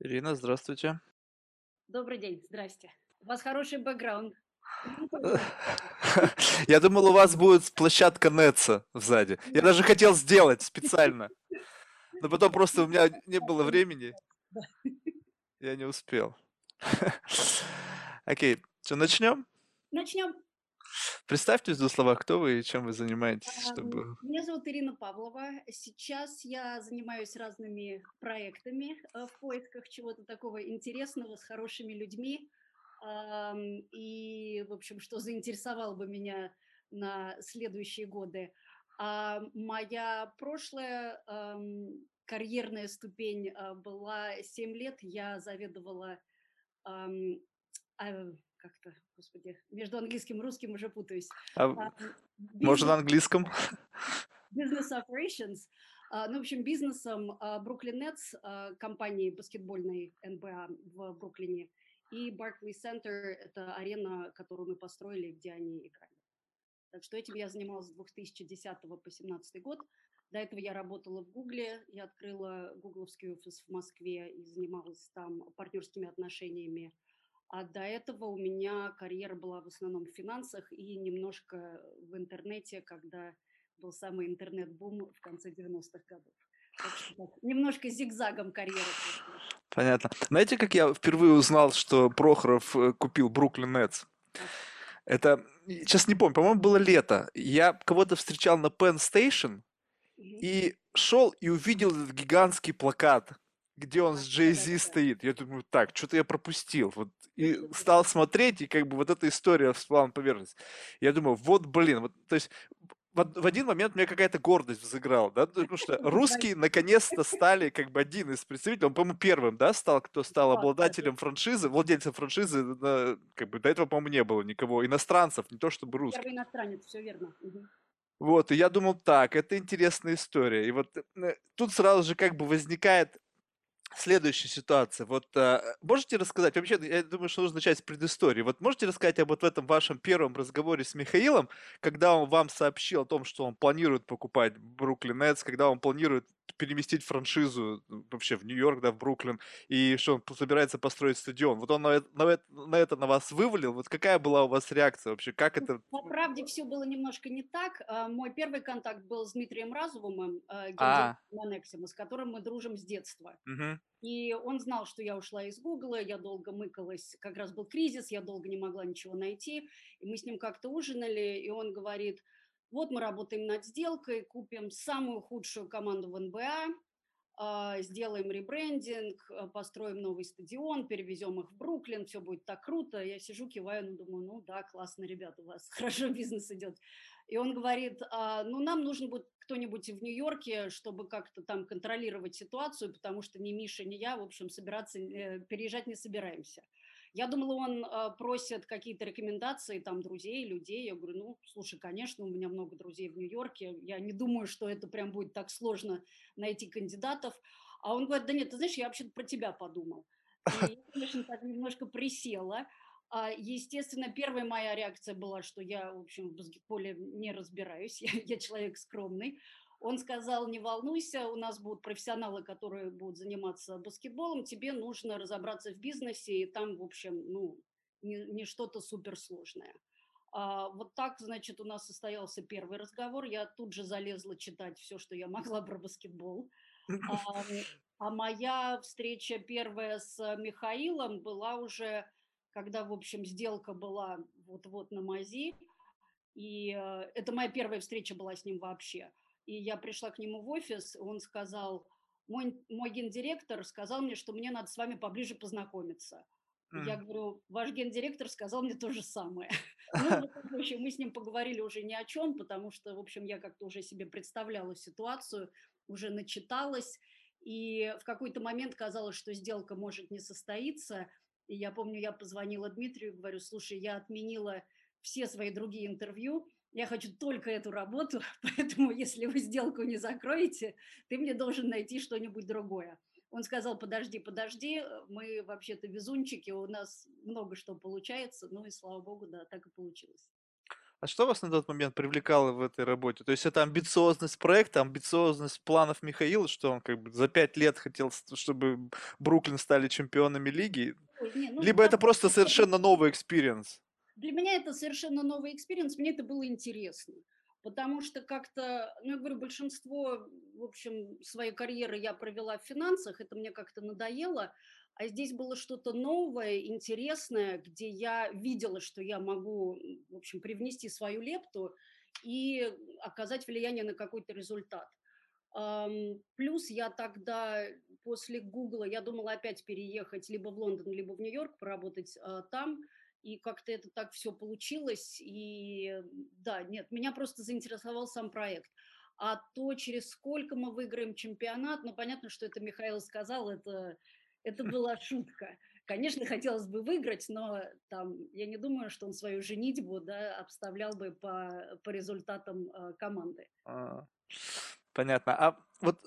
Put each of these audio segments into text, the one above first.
Ирина, здравствуйте. Добрый день, здрасте. У вас хороший бэкграунд. Я думал, у вас будет площадка Нетса сзади. Я Да. даже хотел сделать специально, но потом просто у меня не было времени, я не успел. Окей, что, начнем? Начнем. Представьтесь в словах, кто вы и чем вы занимаетесь, Ам, чтобы... Меня зовут Ирина Павлова. Сейчас я занимаюсь разными проектами э, в поисках чего-то такого интересного с хорошими людьми. И, в общем, что заинтересовало бы меня на следующие годы. А моя прошлая карьерная ступень а, была 7 лет. Я заведовала а, как-то, господи, между английским и русским уже путаюсь. А, Ам, может, на Бизнес английском? Business Operations, а, ну, в общем, бизнесом а, Brooklyn Nets, а, компании баскетбольной НБА в Бруклине, и Barclays Center– это арена, которую мы построили, где они играли. Так что этим я занималась с 2010 по 2017 год. До этого я работала в Гугле, я открыла гугловский офис в Москве и занималась там партнерскими отношениями. А до этого у меня карьера была в основном в финансах и немножко в интернете, когда был самый интернет-бум в конце 90-х годов. Так что так, немножко зигзагом карьера. Понятно. Знаете, как я впервые узнал, что Прохоров э, купил Бруклин Нетс? Это, сейчас не помню, по-моему, было лето. Я кого-то встречал на Penn Station. И шел и увидел этот гигантский плакат, где он с Джей Зи стоит. Я думаю, так, что-то я пропустил. Вот, и стал смотреть, и как бы вот эта история всплыла на поверхность. Я думаю, вот, блин, вот, то есть в, од- в один момент меня какая-то гордость взыграла, да, потому что русские наконец-то стали как бы один из представителей, он, по-моему, первым, да, стал, кто стал да, да, да. обладателем франшизы, владельцем франшизы, на- как бы до этого, по-моему, не было никого, иностранцев, не то чтобы русских. Первый иностранец, все верно. Мгм. Вот, и я думал, так, это интересная история. И вот э, тут сразу же как бы возникает следующая ситуация. Вот а, можете рассказать, вообще, я думаю, что нужно начать с предыстории. Вот можете рассказать об вот этом вашем первом разговоре с Михаилом, когда он вам сообщил о том, что он планирует покупать Бруклин Нетс, когда он планирует переместить франшизу м, вообще в Нью-Йорк, да, в Бруклин, и что он собирается построить стадион. Вот он на, на на это на вас вывалил. Вот какая была у вас реакция вообще? Как Ну, это... По правде все было немножко не так. А, Мой первый контакт был с Дмитрием Разумовым, а, А, гендиректором Анексима, с которым мы дружим с детства. мгм. И он знал, что я ушла из Гугла, я долго мыкалась, как раз был кризис, я долго не могла ничего найти. И мы с ним как-то ужинали, и он говорит, вот мы работаем над сделкой, купим самую худшую команду в НБА, а, сделаем ребрендинг, а, построим новый стадион, перевезем их в Бруклин, все будет так круто. Я сижу, киваю, ну, думаю, ну да, классно, ребята, у вас хорошо бизнес идет. И он говорит, «А, ну, нам нужен будет кто-нибудь в Нью-Йорке, чтобы как-то там контролировать ситуацию, потому что ни Миша, ни я, в общем, собираться, э, переезжать не собираемся. Я думала, он а, просит какие-то рекомендации, там, друзей, людей. Я говорю, ну, слушай, конечно, у меня много друзей в Нью-Йорке. Я не думаю, что это прям будет так сложно найти кандидатов. А он говорит, да нет, ты знаешь, я вообще-то про тебя подумал. И я, конечно, так немножко присела. А, Естественно, первая моя реакция была, что я, в общем, в баскетболе не разбираюсь, я, я человек скромный. Он сказал, не волнуйся, у нас будут профессионалы, которые будут заниматься баскетболом, тебе нужно разобраться в бизнесе, и там, в общем, ну, не, не что-то суперсложное. А, вот так, значит, у нас состоялся первый разговор. Я тут же залезла читать все, что я могла про баскетбол. А, а моя встреча первая с Михаилом была уже, когда, в общем, сделка была вот-вот на мази. И э, это моя первая встреча была с ним вообще. И я пришла к нему в офис, он сказал, мой, мой гендиректор сказал мне, что мне надо с вами поближе познакомиться. И Я говорю, ваш гендиректор сказал мне то же самое. Ну, в общем, мы с ним поговорили уже ни о чем, потому что, в общем, я как-то уже себе представляла ситуацию, уже начиталась, и в какой-то момент казалось, что сделка может не состоиться. И я помню, я позвонила Дмитрию, говорю, слушай, я отменила все свои другие интервью, я хочу только эту работу, поэтому если вы сделку не закроете, ты мне должен найти что-нибудь другое. Он сказал, подожди, подожди, мы вообще-то везунчики, у нас много что получается, ну и слава богу, да, так и получилось. А что вас на тот момент привлекало в этой работе? То есть это амбициозность проекта, амбициозность планов Михаила, что он как бы за 5 лет хотел, чтобы Бруклин стали чемпионами лиги? Ой, не, ну Либо это просто совершенно новый экспириенс? Для меня это совершенно новый experience, мне это было интересно. Потому что как-то, ну, я говорю, большинство, в общем, своей карьеры я провела в финансах, это мне как-то надоело, а здесь было что-то новое, интересное, где я видела, что я могу, в общем, привнести свою лепту и оказать влияние на какой-то результат. Плюс я тогда после "Гугла" я думала опять переехать либо в Лондон, либо в Нью-Йорк, поработать, а, там. И как-то это так все получилось. И, м, да, нет, меня просто заинтересовал сам проект. А то, через сколько мы выиграем чемпионат, ну, понятно, что это Михаил сказал, это это была шутка. Конечно, хотелось бы выиграть, но там я не думаю, что он свою женитьбу, да, обставлял бы по по результатам, а, команды. А, понятно. А вот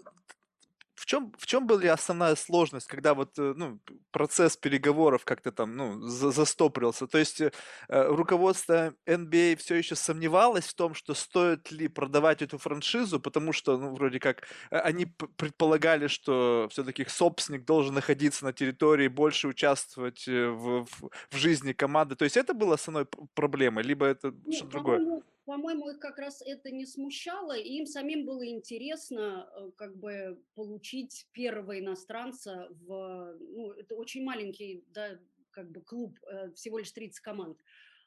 чем в чем была основная сложность, когда вот, э, ну, процесс переговоров как-то там, ну, за застопорился? То есть, э, э, руководство NBA все еще сомневалось в том, что стоит ли продавать эту франшизу, потому что, ну, вроде как, э, они предполагали, что все-таки собственник должен находиться на территории, больше участвовать, в в в жизни команды. То есть это было основной проблемой, либо это что-то другое? По-моему их как раз это не смущало, и им самим было интересно, э, как бы получить первого иностранца в ну, это очень маленький, да, как бы клуб, э, всего лишь 30 команд.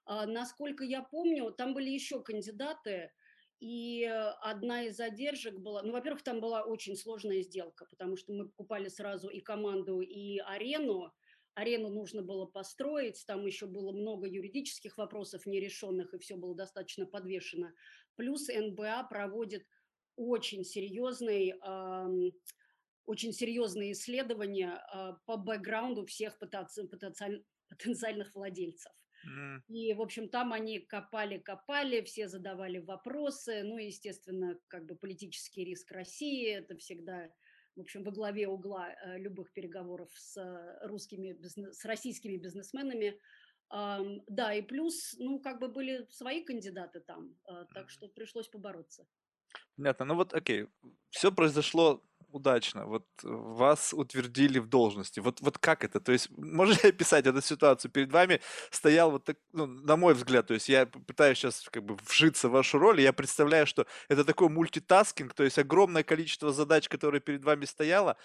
А, насколько я помню, там были еще кандидаты, и, одна из задержек была ну, во-первых, там была очень сложная сделка, потому что мы покупали сразу и команду, и арену. Арену нужно было построить, там еще было много юридических вопросов нерешенных, и все было достаточно подвешено. Плюс НБА проводит очень серьезный, ам, очень серьезные исследования, а, по бэкграунду всех потенци потенциаль потенциальных владельцев. М. И, в общем, там они копали-копали, все задавали вопросы. Ну, естественно, как бы политический риск России- это всегда, в общем, во главе угла, э, любых переговоров с э, русскими с российскими бизнесменами. Ам, да, и плюс, ну, как бы были свои кандидаты там, э, так что пришлось побороться. Понятно. Ну вот окей, все произошло удачно. Вот вас утвердили в должности. Вот вот как это? То есть можете описать эту ситуацию? Перед вами стоял вот так, ну, на мой взгляд, то есть я пытаюсь сейчас как бы вжиться в вашу роль, и я представляю, что это такой мультитаскинг, то есть огромное количество задач, которые перед вами стояло,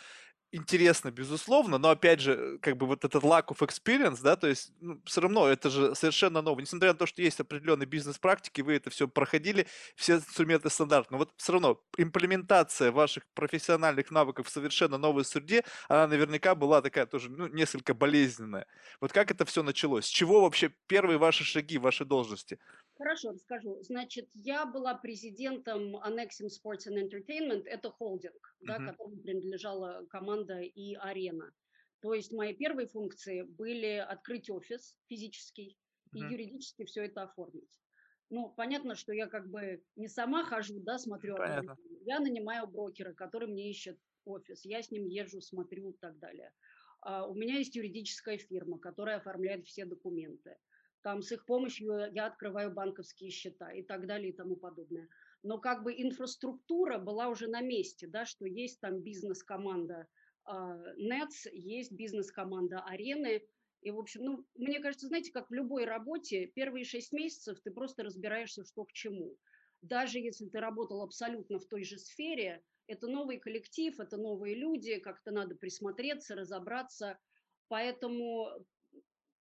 Интересно, безусловно, но опять же, как бы вот этот lack of experience, да, то есть, ну, все равно это же совершенно ново. Несмотря на то, что есть определенные бизнес-практики, вы это все проходили, все инструменты стандарт, но вот все равно имплементация ваших профессиональных навыков в совершенно новой среде, она наверняка была такая тоже, ну, несколько болезненная. Вот как это все началось? С чего вообще первые ваши шаги, ваши должности? Хорошо, расскажу. Значит, я была президентом Annexim Sports and Entertainment. Это холдинг, да, Мгм, которому принадлежала команда и арена. То есть мои первые функции были открыть офис физический и мгм. юридически все это оформить. Ну, понятно, что я как бы не сама хожу, да, смотрю Понятно. Я нанимаю брокера, который мне ищет офис. Я с ним езжу, смотрю и так далее. А, у меня есть юридическая фирма, которая оформляет все документы. Там с их помощью я открываю банковские счета и так далее и тому подобное. Но как бы инфраструктура была уже на месте, да, что есть там бизнес-команда а, Nets, есть бизнес-команда Арены. И, в общем, ну, мне кажется, знаете, как в любой работе, первые шесть месяцев ты просто разбираешься, что к чему. Даже если ты работал абсолютно в той же сфере, это новый коллектив, это новые люди, как-то надо присмотреться, разобраться. Поэтому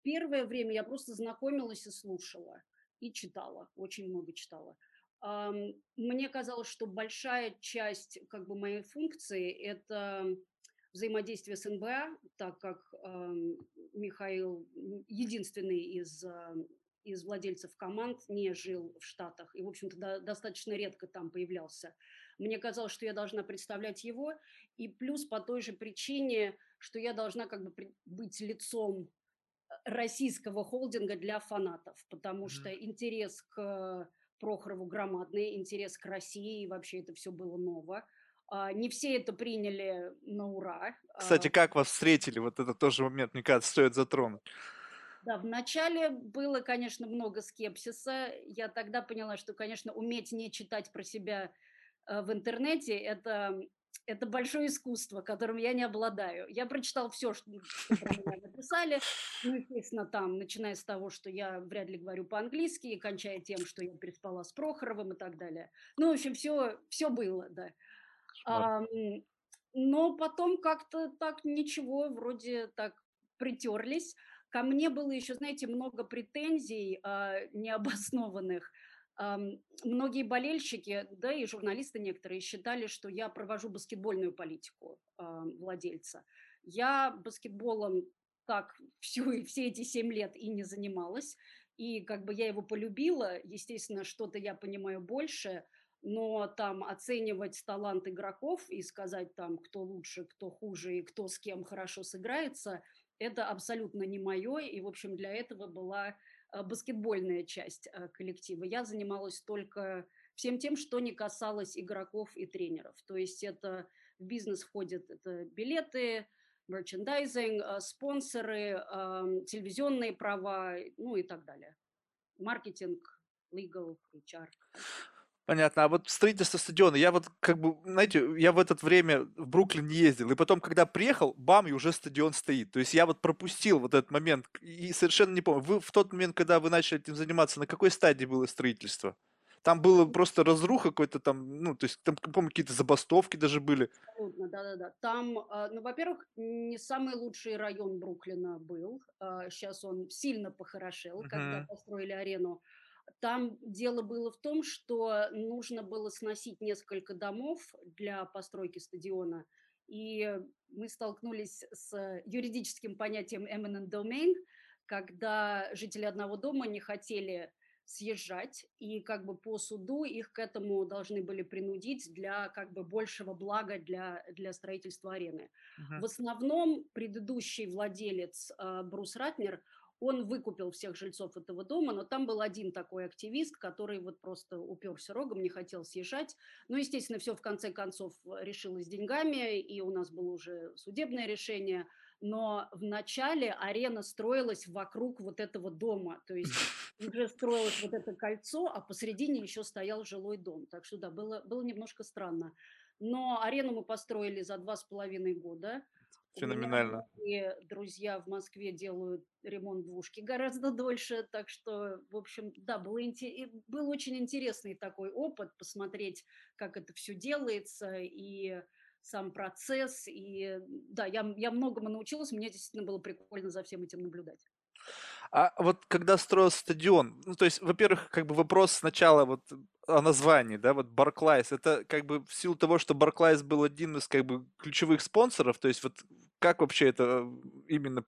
Первое время я просто знакомилась и слушала, и читала, очень много читала. Мне казалось, что большая часть как бы моей функции- это взаимодействие с НБА, так как, Михаил, единственный из, а, из владельцев команд не жил в Штатах и, в общем-то, до достаточно редко там появлялся. Мне казалось, что я должна представлять его, и плюс по той же причине, что я должна как бы пред быть лицом российского холдинга для фанатов, потому что Мгм. интерес к Прохорову громадный, интерес к России, и вообще это все было ново. А, не все это приняли на ура. Кстати, А, как вас встретили? Вот это тоже момент, мне кажется, стоит затронуть. Да, вначале было, конечно, много скепсиса. Я тогда поняла, что, конечно, уметь не читать про себя э, в интернете это, это большое искусство, которым я не обладаю. Я прочитала все, что, меня написали. Ну, естественно, там, начиная с того, что я вряд ли говорю по-английски, и кончая тем, что я переспала с Прохоровым и так далее. Ну, в общем, все, все было, да. Ам, но потом как-то так ничего, вроде так притерлись. Ко мне было еще, знаете, много претензий а, необоснованных. Многие болельщики, да и журналисты некоторые считали, что я провожу баскетбольную политику а, владельца. Я баскетболом так всю, все эти семь лет и не занималась. И как бы я его полюбила, естественно, что-то я понимаю больше – но там оценивать талант игроков и сказать там, кто лучше, кто хуже и кто с кем хорошо сыграется, это абсолютно не мое, и, в общем, для этого была баскетбольная часть э, коллектива. Я занималась только всем тем, что не касалось игроков и тренеров. То есть это в бизнес входят это билеты, мерчендайзинг, э, спонсоры, телевизионные права, ну и так далее. Маркетинг, legal, HR. Понятно. А вот строительство стадиона, я вот как бы, знаете, я в это время в Бруклин не ездил, и потом, когда приехал, бам, и уже стадион стоит. То есть я вот пропустил вот этот момент и совершенно не помню. Вы в тот момент, когда вы начали этим заниматься, на какой стадии было строительство? Там было просто разруха какой-то там, ну, то есть там, помню, какие-то забастовки даже были. Да-да-да. Там, а, ну, во-первых, не самый лучший район Бруклина был. Сейчас он сильно похорошел, когда Мгм. построили арену. Там дело было в том, что нужно было сносить несколько домов для постройки стадиона, и мы столкнулись с юридическим понятием eminent domain, когда жители одного дома не хотели съезжать, и как бы по суду их к этому должны были принудить для как бы большего блага для, для строительства арены. В Мгм. основном предыдущий владелец э, Брус Ратнер, он выкупил всех жильцов этого дома, но там был один такой активист, который вот просто уперся рогом, не хотел съезжать. Ну, естественно, все в конце концов решилось деньгами, и у нас было уже судебное решение. Но в начале арена строилась вокруг вот этого дома, то есть уже строилось вот это кольцо, а посередине еще стоял жилой дом. Так что да, было, было немножко странно. Но арену мы построили за два с половиной года. Феноменально. многие друзья в Москве делают ремонт двушки гораздо дольше, так что, в общем, да, и был очень интересный такой опыт посмотреть, как это все делается, и сам процесс, и да, я, я многому научилась, мне действительно было прикольно за всем этим наблюдать. А вот когда строился стадион, ну, то есть, во-первых, как бы вопрос сначала вот о названии, да, вот Барклайс, это как бы в силу того, что Барклайс был один из как бы ключевых спонсоров, то есть вот как вообще это именно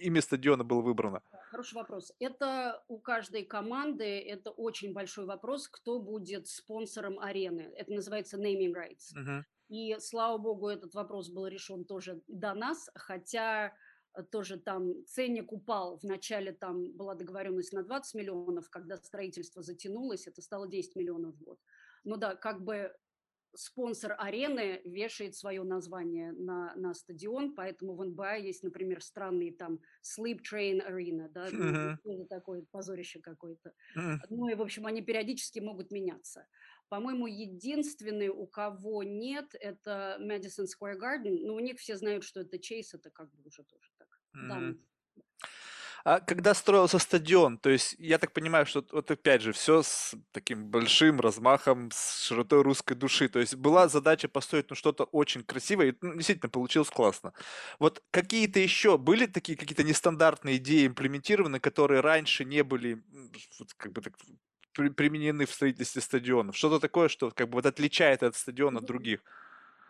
имя стадиона было выбрано? Хороший вопрос. Это у каждой команды, это очень большой вопрос, кто будет спонсором арены. Это называется naming rights. Мгм. И, слава богу, этот вопрос был решен тоже до нас, хотя э, тоже там ценник упал. Вначале там была договоренность на 20 миллионов, когда строительство затянулось, это стало 10 миллионов в год. Ну да, как бы спонсор арены вешает свое название на, на стадион, поэтому в НБА есть, например, странные там Sleep Train Arena, да, ну, это такое позорище какое-то. Мгм. Ну и, в общем, они периодически могут меняться. По-моему, единственный, у кого нет, это Madison Square Garden. Но у них все знают, что это Чейз, это как бы уже тоже так. Данность. А когда строился стадион, то есть я так понимаю, что вот опять же все с таким большим размахом, с широтой русской души. То есть была задача построить ну, что-то очень красивое, и ну, действительно получилось классно. Вот какие-то еще были такие какие-то нестандартные идеи имплементированы, которые раньше не были вот как бы так при- применены в строительстве стадионов? Что-то такое, что как бы вот отличает этот стадион от других?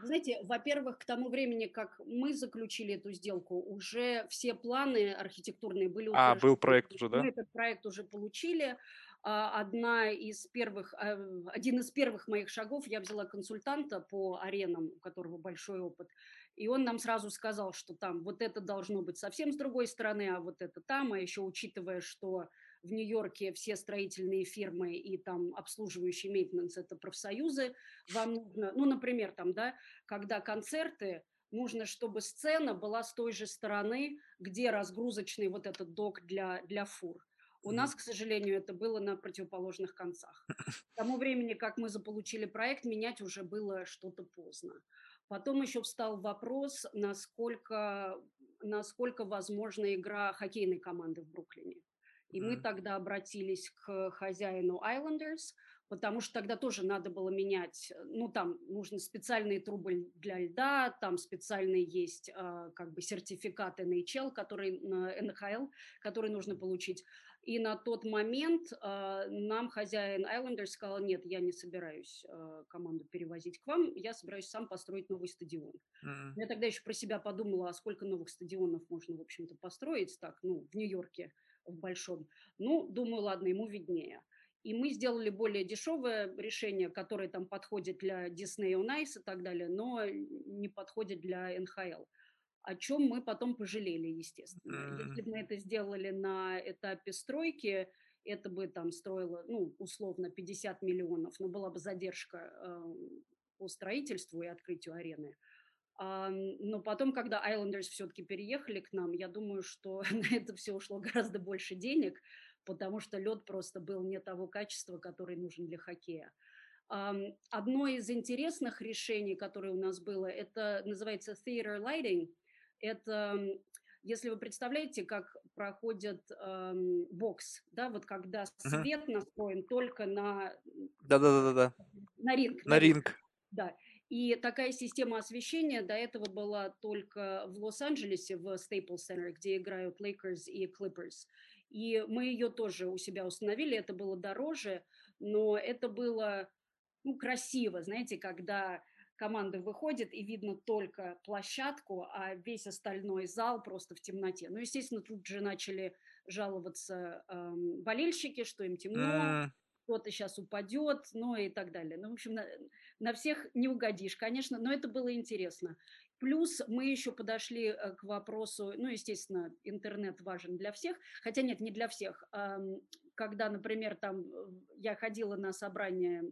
Знаете, во-первых, к тому времени, как мы заключили эту сделку, уже все планы архитектурные были А, был утверждены. проект уже, да? Мы этот проект уже получили. А, Одна из первых, а, один из первых моих шагов, я взяла консультанта по аренам, у которого большой опыт, и он нам сразу сказал, что там вот это должно быть совсем с другой стороны, а вот это там, а еще учитывая, что в Нью-Йорке все строительные фирмы и там обслуживающий мейтенанс– это профсоюзы, вам нужно, ну, например, там, да, когда концерты, нужно, чтобы сцена была с той же стороны, где разгрузочный вот этот док для, для фур. У нас, к сожалению, это было на противоположных концах. К тому времени, как мы заполучили проект, менять уже было что-то поздно. Потом еще встал вопрос, насколько, насколько возможна игра хоккейной команды в Бруклине. И мы М. тогда обратились к хозяину Islanders, потому что тогда тоже надо было менять, э, ну, там нужны специальные трубы для льда, там специальный есть а, как бы сертификат NHL, который на НХЛ, который нужно получить. И на тот момент а, нам хозяин Islanders сказал, нет, я не собираюсь а, команду перевозить к вам, я собираюсь сам построить новый стадион. М. Я тогда еще про себя подумала, а сколько новых стадионов можно, в общем-то, построить так, ну, в Нью-Йорке, в большом. Ну, думаю, ладно, ему виднее. И мы сделали более дешевое решение, которое там подходит для Disney on Ice и так далее, но не подходит для НХЛ. О чем мы потом пожалели, естественно. Если бы мы это сделали на этапе стройки, это бы там стоило, ну, условно, 50 миллионов, но была бы задержка э, по строительству и открытию арены. Но потом, когда Islanders все-таки переехали к нам, я думаю, что на это все ушло гораздо больше денег, потому что лед просто был не того качества, который нужен для хоккея. Одно из интересных решений, которое у нас было, это называется theater lighting. Это, если вы представляете, как проходит ам, бокс, да, вот когда свет настроен только на, Да-да-да-да-да. на ринг, На на ринг, ринг. да. И такая система освещения до этого была только в Лос-Анджелесе, в Staples Center, где играют Lakers и Clippers. И мы ее тоже у себя установили, это было дороже, но это было ну, красиво, знаете, когда команда выходит и видно только площадку, а весь остальной зал просто в темноте. Ну, естественно, тут же начали жаловаться эм, болельщики, что им темно. Кто-то сейчас упадет, ну и так далее. Ну, в общем, на, на всех не угодишь, конечно, но это было интересно. Плюс мы еще подошли э, к вопросу, ну, естественно, интернет важен для всех, хотя нет, не для всех. Когда, например, там я ходила на собрание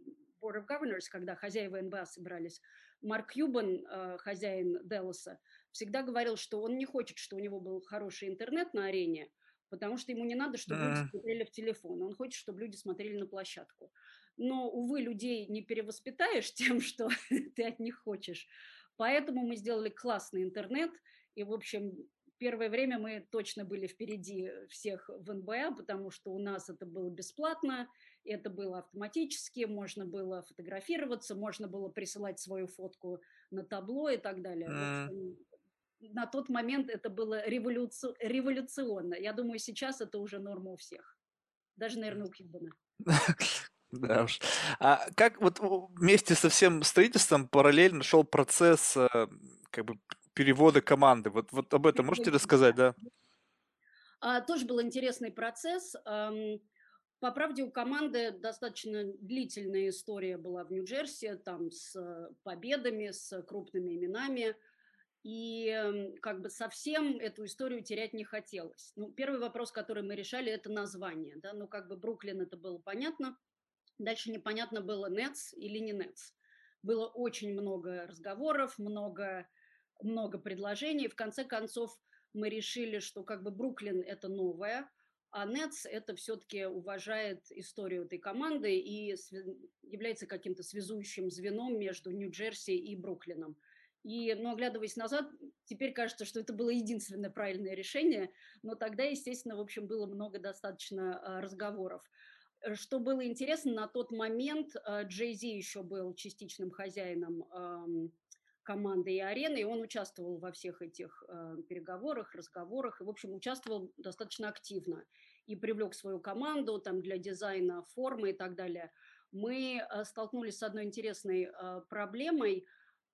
Board of Governors, когда хозяева НБА собирались, Марк Кьюбан, э, хозяин Делоса, всегда говорил, что он не хочет, что у него был хороший интернет на арене, потому что ему не надо, чтобы люди смотрели в телефон, он хочет, чтобы люди смотрели на площадку. Но, увы, людей не перевоспитаешь тем, что ты от них хочешь. Поэтому мы сделали классный интернет, и, в общем, первое время мы точно были впереди всех в НБА, потому что у нас это было бесплатно, это было автоматически, можно было фотографироваться, можно было присылать свою фотку на табло и так далее. На тот момент это было революци- революционно. Я думаю, сейчас это уже норма у всех. Даже, наверное, у Кьюбана. Да уж. А как вот вместе со всем строительством параллельно шел процесс э, как бы перевода команды? Вот, вот об этом можете рассказать, да? А, тоже был интересный процесс. По правде, у команды достаточно длительная история была в Нью-Джерси, там с э, победами, с крупными именами. И м, как бы совсем эту историю терять не хотелось. Ну, первый вопрос, который мы решали, это название. Да? Ну, как бы Бруклин, это было понятно. Дальше непонятно было, Нетс или не Нетс. Было очень много разговоров, много, много предложений. В конце концов, мы решили, что как бы Бруклин – это новое, а Нетс – это все-таки уважает историю этой команды и является каким-то связующим звеном между Нью-Джерси и Бруклином. И, ну, оглядываясь назад, теперь кажется, что это было единственное правильное решение, но тогда, естественно, в общем, было много достаточно а, разговоров. Э, Что было интересно, на тот момент Джей Зи еще был частичным хозяином команды и арены, и он участвовал во всех этих э, переговорах, разговорах, и, в общем, участвовал достаточно активно и привлек свою команду там для дизайна формы и так далее. Мы э, столкнулись с одной интересной э, проблемой.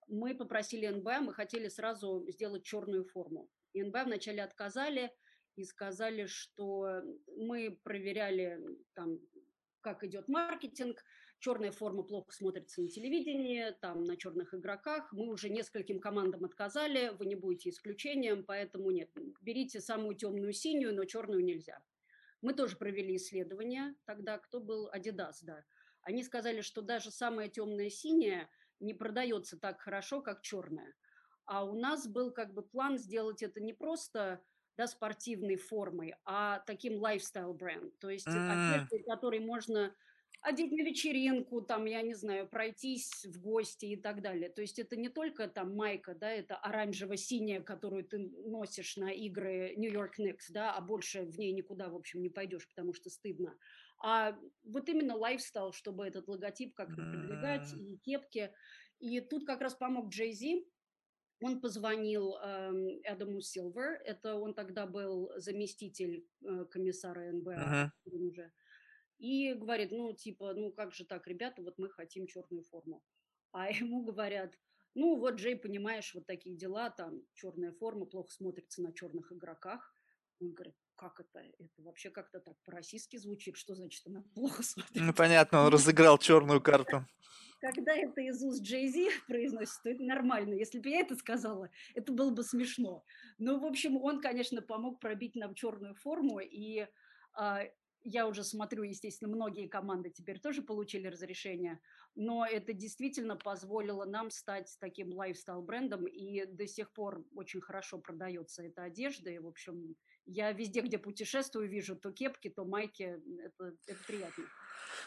Мы попросили НБА, мы хотели сразу сделать черную форму. И НБА вначале отказали и сказали, что мы проверяли там, как идет маркетинг, черная форма плохо смотрится на телевидении, там на черных игроках. Мы уже нескольким командам отказали, вы не будете исключением, поэтому нет, берите самую темную синюю, но черную нельзя. Мы тоже провели исследование, тогда кто был Adidas, да. Они сказали, что даже самая темная синяя не продается так хорошо, как черная. А у нас был как бы план сделать это не просто да, спортивной формой, а таким lifestyle бренд. То есть М. одеждой, которой можно одеть на вечеринку, там, я не знаю, пройтись в гости и так далее. То есть это не только там майка, да, это оранжево-синяя, которую ты носишь на игры Нью-Йорк Никс, да, а больше в ней никуда, в общем, не пойдешь, потому что стыдно. А вот именно lifestyle, чтобы этот логотип как-то продвигать, и кепки. И тут как раз помог Джей Зи, он позвонил эм, Эдаму Силвер, это он тогда был заместитель э, комиссара НБА Мгм. уже, и говорит, ну, типа, ну, как же так, ребята, вот мы хотим черную форму. А ему говорят, ну, вот, Джей, понимаешь, вот такие дела, там, черная форма плохо смотрится на черных игроках. Он говорит, как это? Это вообще как-то так по-российски звучит, что значит она плохо Ну, смотрится? понятно, он разыграл черную карту. Когда это из уст Джей Зи произносится, то это нормально. Если бы я это сказала, это было бы смешно. Ну, в общем, он, конечно, помог пробить нам черную форму, и а, я уже смотрю, естественно, многие команды теперь тоже получили разрешение, но это действительно позволило нам стать таким лайфстайл-брендом, и до сих пор очень хорошо продается эта одежда, и, в общем, я везде, где путешествую, вижу то кепки, то майки, это, это приятно.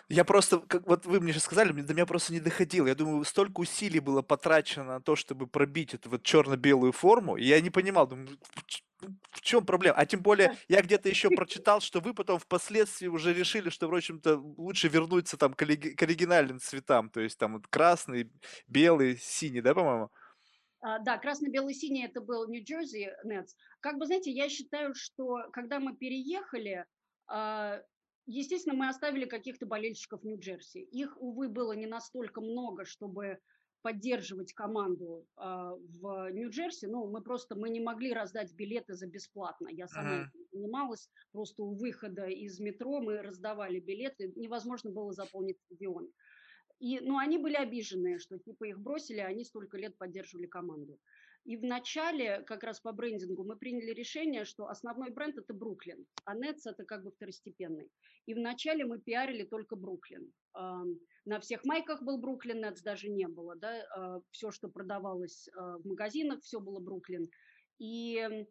Я просто, как вот вы мне сейчас сказали, мне до меня просто не доходило. Я думаю, столько усилий было потрачено на то, чтобы пробить эту вот черно-белую форму, и я не понимал, думаю, в ч- в чем проблема? А тем более, я где-то еще прочитал, что вы потом впоследствии уже решили, что, в общем-то, лучше вернуться там к, ориги- к оригинальным цветам, то есть там вот красный, белый, синий, да, по-моему? А, да, красно-бело-синий это был Нью-Джерси Нетс. Как бы, знаете, я считаю, что когда мы переехали, а, естественно, мы оставили каких-то болельщиков Нью-Джерси. Их, увы, было не настолько много, чтобы поддерживать команду а, в Нью-Джерси. Ну, мы просто, мы не могли раздать билеты за бесплатно. Я сама этим занималась. Просто у выхода из метро мы раздавали билеты. Невозможно было заполнить стадион. И, ну, они были обижены, что типа их бросили, а они столько лет поддерживали команду. И в начале, как раз по брендингу, мы приняли решение, что основной бренд это Бруклин, а Нетс это как бы второстепенный. И в начале мы пиарили только Бруклин. На всех майках был Бруклин, Нетс даже не было, да, все, что продавалось а, в магазинах, все было Бруклин. И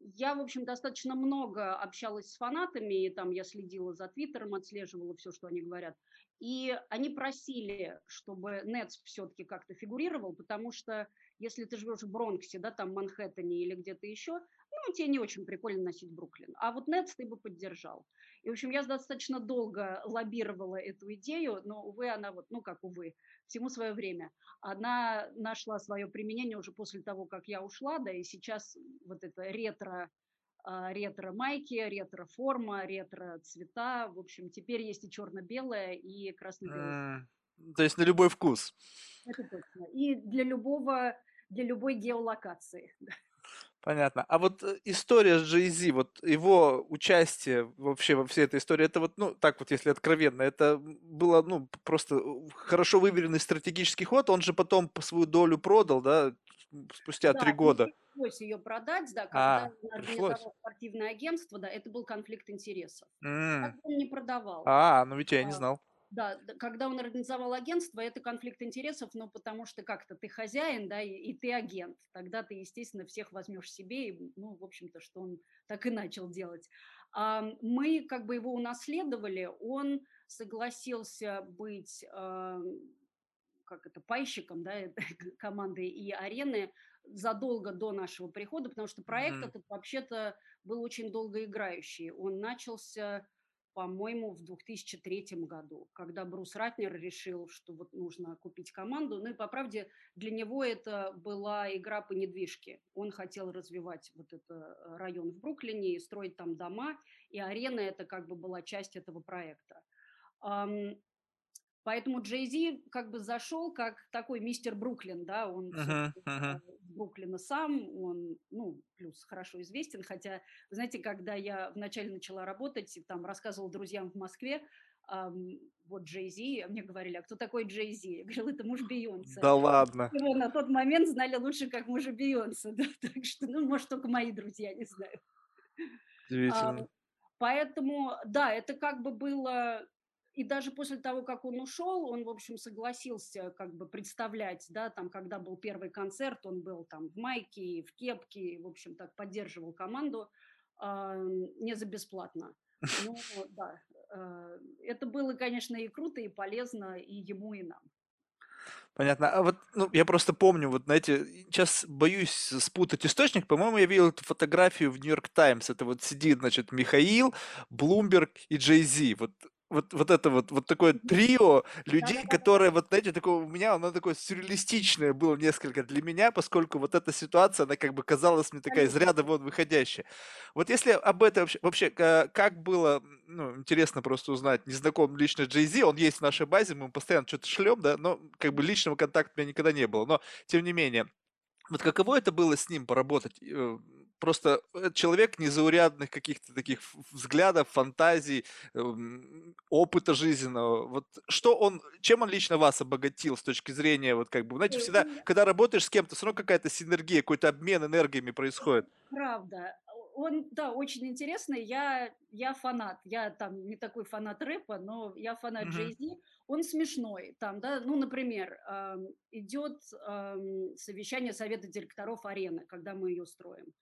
я, в общем, достаточно много общалась с фанатами, и там я следила за Твиттером, отслеживала все, что они говорят. И они просили, чтобы Нетс все-таки как-то фигурировал, потому что если ты живешь в Бронксе, да, там Манхэттене или где-то еще, ну, тебе не очень прикольно носить Бруклин. А вот Нетс ты бы поддержал. И, в общем, я достаточно долго лоббировала эту идею, но, увы, она вот, ну, как увы, всему свое время. Она нашла свое применение уже после того, как я ушла, да, и сейчас вот это ретро а, ретро-майки, ретро-форма, ретро-цвета. В общем, теперь есть и черно-белое, и красно-белое. То есть на любой вкус. Это точно. И для любого, для любой геолокации. Понятно. А вот э, история с Jay-Z, вот его участие вообще во всей этой истории, это вот, ну, так вот, если откровенно, это было, ну, просто хорошо выверенный стратегический ход. Он же потом по свою долю продал, да, спустя три Да, года. пришлось ее продать, да, когда А, он пришлось. спортивное агентство, да, это был конфликт интересов. М, он не продавал. А, ну ведь я не А, знал. Да, когда он организовал агентство, это конфликт интересов, но потому что как-то ты хозяин, да, и, и ты агент. Тогда ты, естественно, всех возьмешь себе, и, ну, в общем-то, что он так и начал делать. А, мы как бы его унаследовали, он согласился быть, а, как это, пайщиком, да, этой команды и арены задолго до нашего прихода, потому что проект Мгм. этот вообще-то был очень долгоиграющий. Он начался по-моему, в 2003 году, когда Брус Ратнер решил, что вот нужно купить команду. Ну и, по правде, для него это была игра по недвижке. Он хотел развивать вот этот э, район в Бруклине и строить там дома, и арена это как бы была часть этого проекта. Поэтому Джей Зи как бы зашел как такой мистер Бруклин, да, он мгм. из Бруклина сам, он, ну, плюс хорошо известен, хотя, знаете, когда я вначале начала работать, и там рассказывала друзьям в Москве, ам, вот Джей Зи, мне говорили, а кто такой Джей Зи? Я говорила, это муж Бейонсе. Да ладно. Его на тот момент знали лучше, как мужа Бейонсе, да, так что, ну, может, только мои друзья, не знаю. А, Удивительно. Поэтому, да, это как бы было и даже после того, как он ушел, он, в общем, согласился как бы представлять, да, там, когда был первый концерт, он был там в майке, в кепке, в общем, так поддерживал команду а, не за бесплатно. Ну, да, э, это было, конечно, и круто, и полезно и ему, и нам. Понятно. А вот, ну, я просто помню, вот, знаете, сейчас боюсь спутать источник. По-моему, я видел эту фотографию в Нью-Йорк Таймс. Это вот сидит, значит, Михаил, Блумберг и Джей Зи. Вот вот, вот это вот, вот такое трио людей, которые, вот знаете, такое у меня, оно такое сюрреалистичное было несколько для меня, поскольку вот эта ситуация, она как бы казалась мне такая из ряда вон выходящая. Вот если об этом вообще, вообще ка- как было, ну, интересно просто узнать, не знаком лично Джей Зи, он есть в нашей базе, мы постоянно что-то шлем, да, но как бы личного контакта у меня никогда не было, но тем не менее, вот каково это было с ним поработать? Просто э, человек незаурядных каких-то таких взглядов, фантазий, эм, опыта жизненного. Вот что он, чем он лично вас обогатил с точки зрения, вот как бы, знаете, всегда, когда работаешь с кем-то, все равно какая-то синергия, какой-то обмен энергиями происходит. Правда. Он, да, очень интересный. Я, я фанат. Я там не такой фанат рэпа, но я фанат Мгм. Джей Зи. Он смешной. Там, да, ну, например, ам, идет ам, совещание совета директоров арены, когда мы ее строим.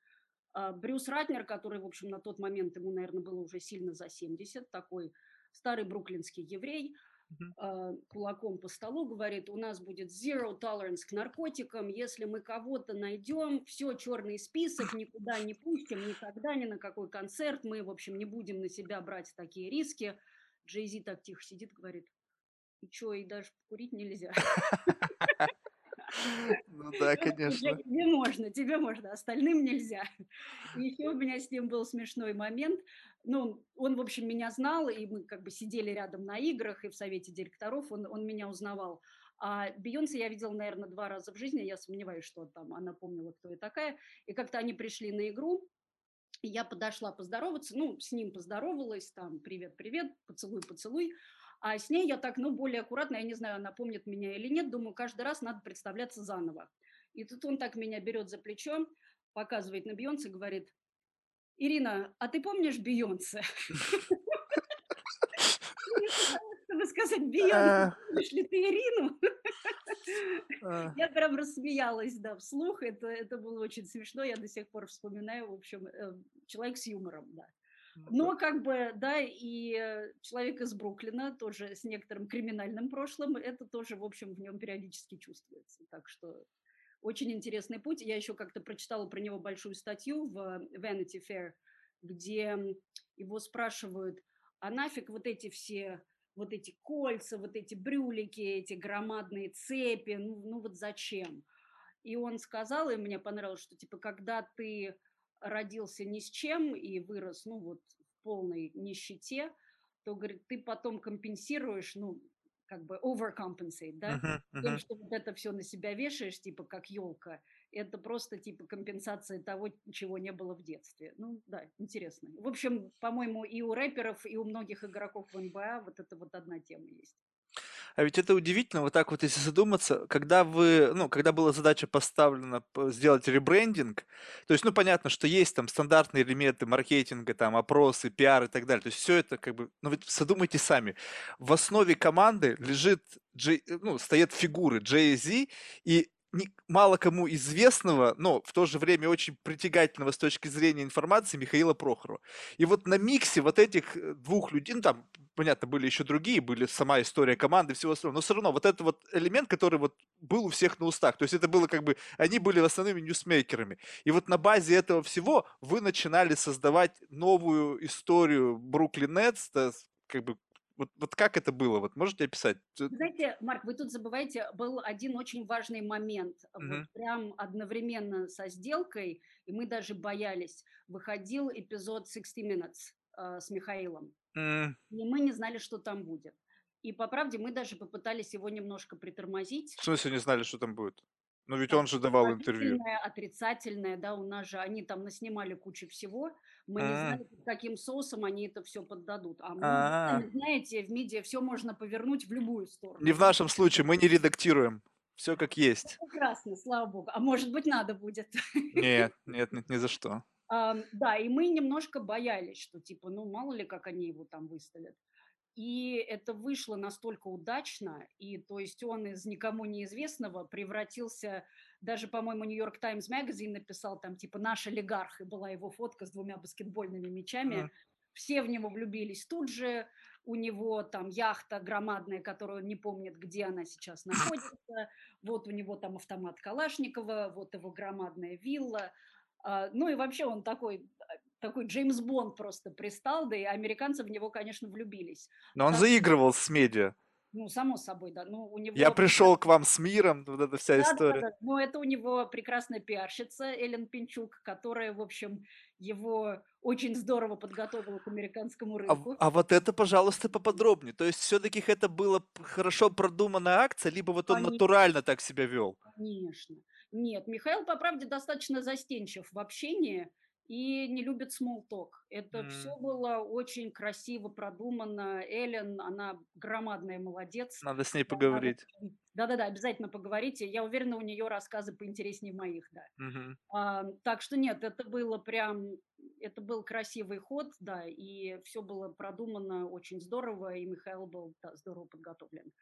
А, Брюс Ратнер, который, в общем, на тот момент ему, наверное, было уже сильно за 70, такой старый бруклинский еврей, а, кулаком по столу говорит, у нас будет zero tolerance к наркотикам, если мы кого-то найдем, все, черный список, никуда не пустим, никогда, ни на какой концерт, мы, в общем, не будем на себя брать такие риски. Джей Зи так тихо сидит, говорит, и что, и даже курить нельзя. Ну да, «Джей, конечно. Тебе можно, тебе можно, остальным нельзя. И еще у меня с ним был смешной момент. Ну, он, в общем, меня знал, и мы как бы сидели рядом на играх и в совете директоров, он, он меня узнавал. А Бейонсе я видела, наверное, два раза в жизни, я сомневаюсь, что там она помнила, кто я такая. И как-то они пришли на игру, я подошла поздороваться, ну, с ним поздоровалась, там, привет-привет, поцелуй-поцелуй. А с ней я так, ну, более аккуратно, я не знаю, она помнит меня или нет, думаю, каждый раз надо представляться заново. И тут он так меня берет за плечо, показывает на Бейонсе, говорит, Ирина, а ты помнишь Бейонсе? Чтобы сказать, Бейонсе, помнишь ли ты Ирину? Я прям рассмеялась, да, вслух. Это, это было очень смешно. Я до сих пор вспоминаю. В общем, э, человек с юмором, да. Но как бы, да, и э, человек из Бруклина, тоже с некоторым криминальным прошлым, это тоже, в общем, в нем периодически чувствуется. Так что очень интересный путь. Я еще как-то прочитала про него большую статью в Vanity Fair, где его спрашивают, а нафиг вот эти все, вот эти кольца, вот эти брюлики, эти громадные цепи, ну, ну вот зачем? И он сказал, и мне понравилось, что типа, когда ты родился ни с чем и вырос, ну вот в полной нищете, то, говорит, ты потом компенсируешь, ну, как бы overcompensate, да, Мгм, тем, мгм. что вот это все на себя вешаешь, типа как елка, это просто типа компенсация того, чего не было в детстве. Ну да, интересно. В общем, по-моему, и у рэперов, и у многих игроков в НБА вот это вот одна тема есть. А ведь это удивительно, вот так вот, если задуматься, когда вы, ну, когда была задача поставлена сделать ребрендинг, то есть, ну, понятно, что есть там стандартные элементы маркетинга, там, опросы, пиар и так далее, то есть все это как бы, ну, ведь задумайте сами, в основе команды лежит, ну, стоят фигуры Jay-Z и мало кому известного, но в то же время очень притягательного с точки зрения информации Михаила Прохорова. И вот на миксе вот этих э, двух людей, ну там, понятно, были еще другие, были сама история команды всего остального, но все равно вот этот вот элемент, который вот был у всех на устах, то есть это было как бы, они были основными ньюсмейкерами. И вот на базе этого всего вы начинали создавать новую историю Бруклин Нетс, как бы, вот, вот как это было, вот можете описать? Знаете, Марк, вы тут забываете, был один очень важный момент, вот Мгм. прям одновременно со сделкой, и мы даже боялись, выходил эпизод 60 Minutes э, с Михаилом. М, И мы не знали, что там будет. И по правде мы даже попытались его немножко притормозить. В смысле не знали, что там будет? Ну ведь Там он же давал интервью. отрицательное, да, у нас же они там наснимали кучу всего. Мы не А, знали, под каким соусом они это все поддадут. А мы, а, знаете, в медиа все можно повернуть в любую сторону. Не в нашем случае, мы не редактируем. Все как есть. Прекрасно, слава богу. А может быть, надо будет. Нет, нет, нет, ни за что. Ам, Да, и мы немножко боялись, что типа, ну, мало ли, как они его там выставят. И это вышло настолько удачно, и то есть он из никому неизвестного превратился, даже, по-моему, Нью-Йорк Таймс Magazine написал там типа «Наш олигарх», и была его фотка с двумя баскетбольными мячами. Все в него влюбились тут же, у него там яхта громадная, которую он не помнит, где она сейчас находится, вот у него там автомат Калашникова, вот его громадная вилла, а, ну и вообще он такой такой Джеймс Бонд просто пристал, да и американцы в него, конечно, влюбились. Но он так, заигрывал с медиа. Ну, само собой, да. Ну, у него... Я пришел к вам с миром, вот эта вся да, история. Да, да. Но это у него прекрасная пиарщица Эллен Пинчук, которая, в общем, его очень здорово подготовила к американскому а рынку. А, а вот это, пожалуйста, поподробнее. То есть все-таки это была хорошо продуманная акция, либо вот он Конечно. натурально так себя вел? Конечно. Нет, Михаил, по правде, достаточно застенчив в общении и не любит small Это mm. все было очень красиво продумано. Эллен, она громадная молодец. Надо с ней поговорить. Да-да-да, обязательно поговорите. Я уверена, у нее рассказы поинтереснее моих, да. Mm-hmm. А, так что нет, это было прям, это был красивый ход, да, и все было продумано очень здорово, и Михаил был да, здорово подготовлен.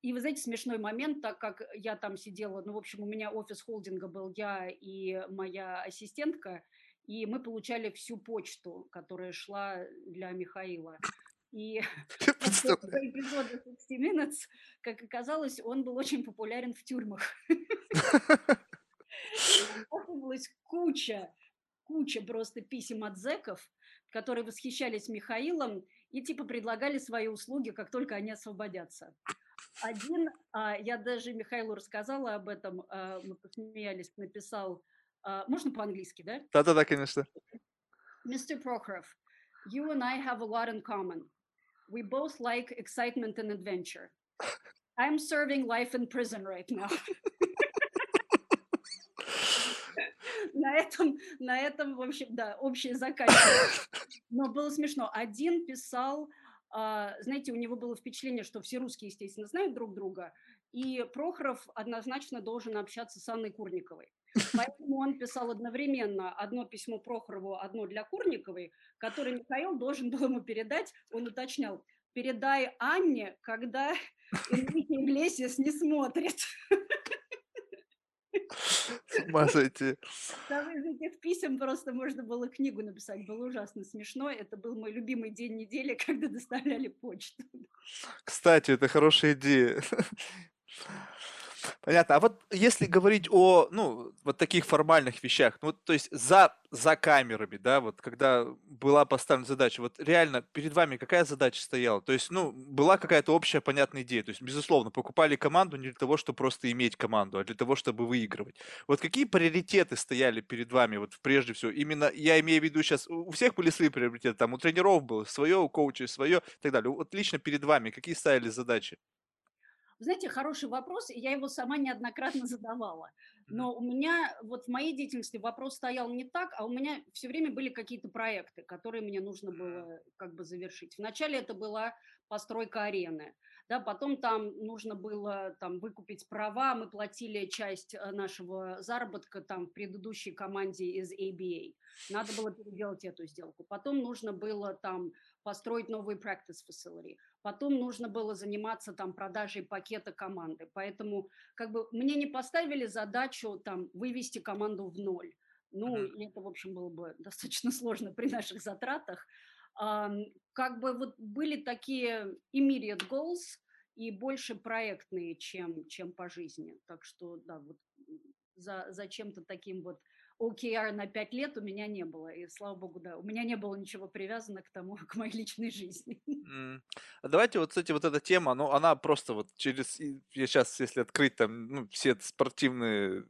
И вы знаете, смешной момент, так как я там сидела, ну, в общем, у меня офис холдинга был я и моя ассистентка, и мы получали всю почту, которая шла для Михаила. И эпизод 60 Minutes, как оказалось, он был очень популярен в тюрьмах. Оказывалась куча, куча просто писем от зэков, которые восхищались Михаилом и типа предлагали свои услуги, как только они освободятся. Один, а, я даже Михаилу рассказала об этом, а, мы посмеялись, написал, а, можно по-английски, да? Да-да-да, конечно. Mr. Prokhorov, you and I have a lot in common. We both like excitement and adventure. I'm serving life in prison right now. на этом, на этом, в общем, да, общее заканчивается. Но было смешно. Один писал, знаете, у него было впечатление, что все русские, естественно, знают друг друга, и Прохоров однозначно должен общаться с Анной Курниковой. Поэтому он писал одновременно одно письмо Прохорову, одно для Курниковой, которое Михаил должен был ему передать. Он уточнял, передай Анне, когда Энрике не смотрит. С ума сойти. Там из этих писем просто можно было книгу написать. Было ужасно смешно. Это был мой любимый день недели, когда доставляли почту. Кстати, это хорошая идея. Понятно. А вот если говорить о, ну, вот таких формальных вещах, ну, то есть за, за камерами, да, вот когда была поставлена задача, вот реально перед вами какая задача стояла? То есть, ну, была какая-то общая понятная идея. То есть, безусловно, покупали команду не для того, чтобы просто иметь команду, а для того, чтобы выигрывать. Вот какие приоритеты стояли перед вами, вот прежде всего? Именно, я имею в виду сейчас, у всех были свои приоритеты, там у тренеров было свое, у коучей свое и так далее. Вот лично перед вами какие ставили задачи? Знаете, хороший вопрос, я его сама неоднократно задавала. Но у меня вот в моей деятельности вопрос стоял не так, а у меня все время были какие-то проекты, которые мне нужно было как бы завершить. Вначале это была постройка арены, да, потом там нужно было там выкупить права, мы платили часть э, нашего заработка там в предыдущей команде из ABA. Надо было переделать эту сделку. Потом нужно было там построить новый practice facility. Потом нужно было заниматься там продажей пакета команды. Поэтому как бы мне не поставили задачу там вывести команду в ноль. Ну, mm-hmm. это, в общем, было бы достаточно сложно при наших затратах. А, как бы вот были такие immediate goals и больше проектные, чем, чем по жизни. Так что, да, вот за, за чем-то таким вот OKR на пять лет у меня не было. И слава богу, да, у меня не было ничего привязано к тому, к моей личной жизни. Mm. Давайте вот, кстати, вот эта тема, ну, она просто вот через, я сейчас, если открыть там, ну, все спортивные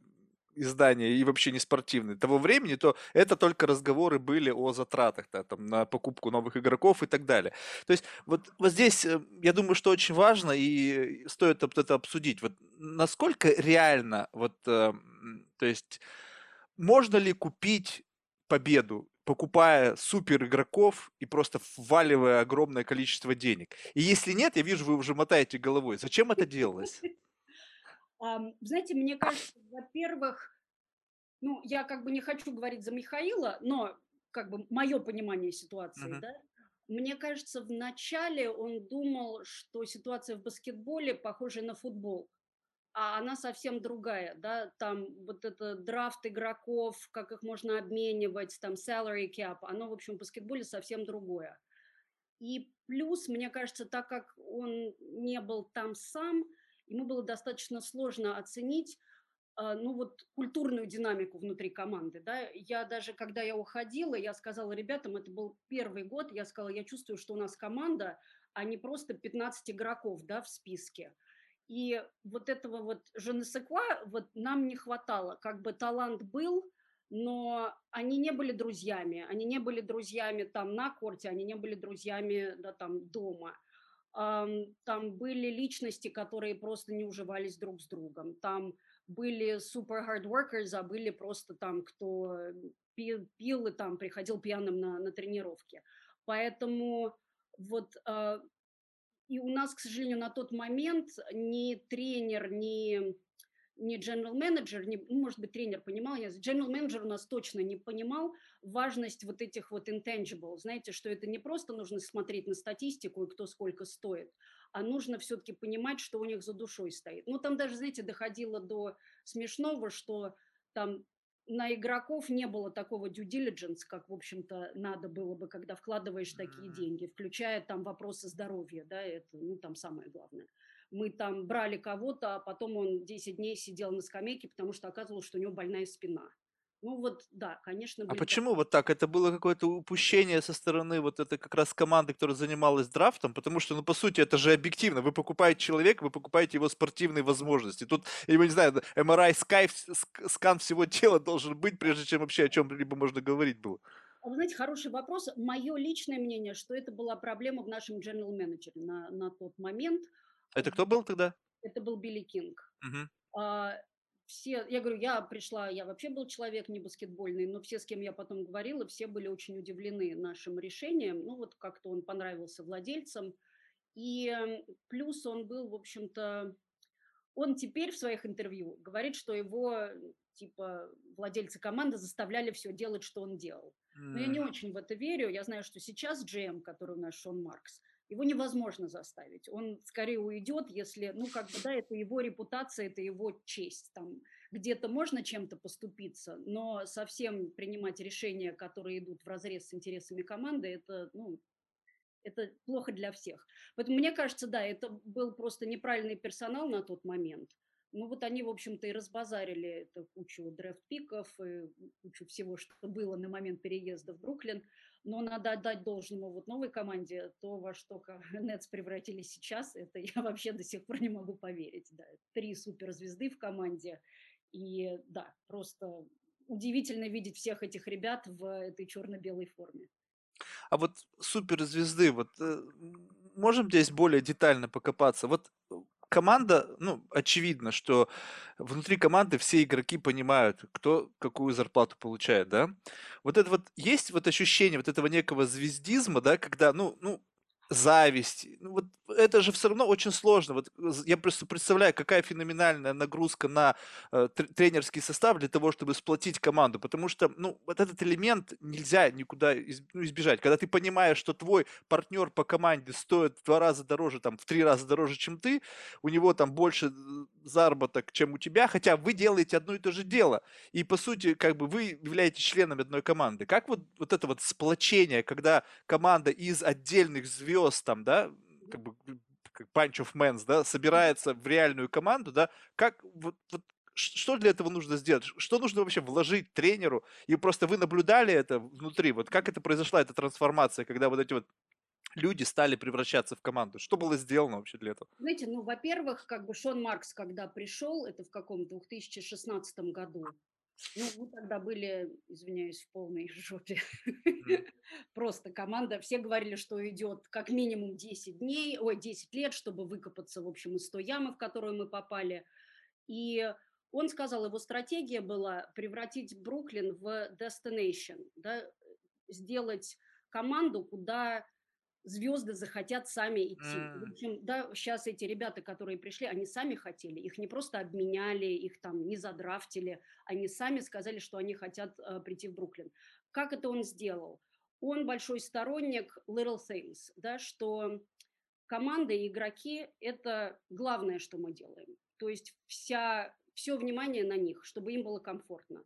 издания и вообще не спортивные того времени, то это только разговоры были о затратах да, там, на покупку новых игроков и так далее. То есть вот, вот здесь, э, я думаю, что очень важно и стоит вот это обсудить. Вот насколько реально, вот, э, то есть можно ли купить победу, покупая супер игроков и просто вваливая огромное количество денег? И если нет, я вижу, вы уже мотаете головой. Зачем это делалось? Знаете, мне кажется, во-первых, ну, я как бы не хочу говорить за Михаила, но как бы мое понимание ситуации, да, Мне кажется, вначале он думал, что ситуация в баскетболе похожа на футбол, а она совсем другая, да, там вот это драфт игроков, как их можно обменивать, там salary cap, оно, в общем, в баскетболе совсем другое. И плюс, мне кажется, так как он не был там сам, ему было достаточно сложно оценить, а, ну вот культурную динамику внутри команды, да. Я даже, когда я уходила, я сказала ребятам, это был первый год, я сказала, я чувствую, что у нас команда, а не просто 15 игроков, да, в списке. И вот этого вот женесеква вот нам не хватало. Как бы талант был, но они не были друзьями. Они не были друзьями там на корте, они не были друзьями, да, там дома. Там были личности, которые просто не уживались друг с другом. Там были супер hard workers, а были просто там, кто пил, пил и там приходил пьяным на, на тренировки. Поэтому вот э, и у нас, к сожалению, на тот момент ни тренер, ни не general менеджер, не, ну, может быть, тренер понимал, я general менеджер у нас точно не понимал важность вот этих вот intangible, знаете, что это не просто нужно смотреть на статистику и кто сколько стоит, а нужно все-таки понимать, что у них за душой стоит. Ну, там даже, знаете, доходило до смешного, что там на игроков не было такого due diligence, как, в общем-то, надо было бы, когда вкладываешь такие деньги, включая там вопросы здоровья, да, это, ну, там самое главное мы там брали кого-то, а потом он 10 дней сидел на скамейке, потому что оказывалось, что у него больная спина. Ну вот, да, конечно. А почему вот так? Это было какое-то упущение со стороны вот этой как раз команды, которая занималась драфтом, потому что, ну, по сути, это же объективно. Вы покупаете человека, вы покупаете его спортивные возможности. Тут, я не знаю, MRI скай, скан всего тела должен быть, прежде чем вообще о чем-либо можно говорить было. А вы знаете, хороший вопрос. Мое личное мнение, что это была проблема в нашем general менеджере на, на тот момент. Это кто был тогда? Это был Билли Кинг. Мгм. Все, я говорю, я пришла, я вообще был человек не баскетбольный, но все, с кем я потом говорила, все были очень удивлены нашим решением. Ну вот как-то он понравился владельцам. И плюс он был, в общем-то, он теперь в своих интервью говорит, что его типа владельцы команды заставляли все делать, что он делал. Но я не очень в это верю. Я знаю, что сейчас GM, который у нас Шон Маркс, его невозможно заставить. Он скорее уйдет, если, ну, как бы, да, это его репутация, это его честь. Там где-то можно чем-то поступиться, но совсем принимать решения, которые идут в разрез с интересами команды, это, ну, это плохо для всех. Поэтому мне кажется, да, это был просто неправильный персонал на тот момент. Ну вот они, в общем-то, и разбазарили эту кучу дрефт-пиков и кучу всего, что было на момент переезда в Бруклин. Но надо отдать должному вот новой команде, то, во что Нетс превратились сейчас, это я вообще до сих пор не могу поверить. Да. Три суперзвезды в команде. И да, просто удивительно видеть всех этих ребят в этой черно-белой форме. А вот суперзвезды, вот э, можем здесь более детально покопаться? Вот команда, ну, очевидно, что внутри команды все игроки понимают, кто какую зарплату получает, да. Вот это вот есть вот ощущение вот этого некого звездизма, да, когда, ну, ну, зависть. Ну, вот это же все равно очень сложно. Вот я просто представляю, какая феноменальная нагрузка на э, тренерский состав для того, чтобы сплотить команду. Потому что, ну, вот этот элемент нельзя никуда ну, избежать. Когда ты понимаешь, что твой партнер по команде стоит в два раза дороже, там, в три раза дороже, чем ты, у него там больше э, заработок, чем у тебя, хотя вы делаете одно и то же дело. И, по сути, как бы вы являетесь членом одной команды. Как вот, вот это вот сплочение, когда команда из отдельных звезд, там, да, как бы как bunch of men, да, собирается в реальную команду, да, как вот, вот что для этого нужно сделать? Что нужно вообще вложить тренеру? И просто вы наблюдали это внутри, вот как это произошла, эта трансформация, когда вот эти вот люди стали превращаться в команду? Что было сделано вообще для этого? Знаете, ну, во-первых, как бы Шон Маркс, когда пришел, это в каком 2016 году, ну, мы тогда были, извиняюсь, в полной жопе. Просто команда, все говорили, что идет как минимум 10 дней, ой, 10 лет, чтобы выкопаться, в общем, из той ямы, в которую мы попали. И он сказал, его стратегия была превратить Бруклин в destination, да, сделать команду, куда звезды захотят сами идти. Mm. В общем, да, сейчас эти ребята, которые пришли, они сами хотели, их не просто обменяли, их там не задрафтили, они сами сказали, что они хотят э, прийти в Бруклин. Как это он сделал? он большой сторонник little things, да, что команда и игроки – это главное, что мы делаем. То есть вся, все внимание на них, чтобы им было комфортно.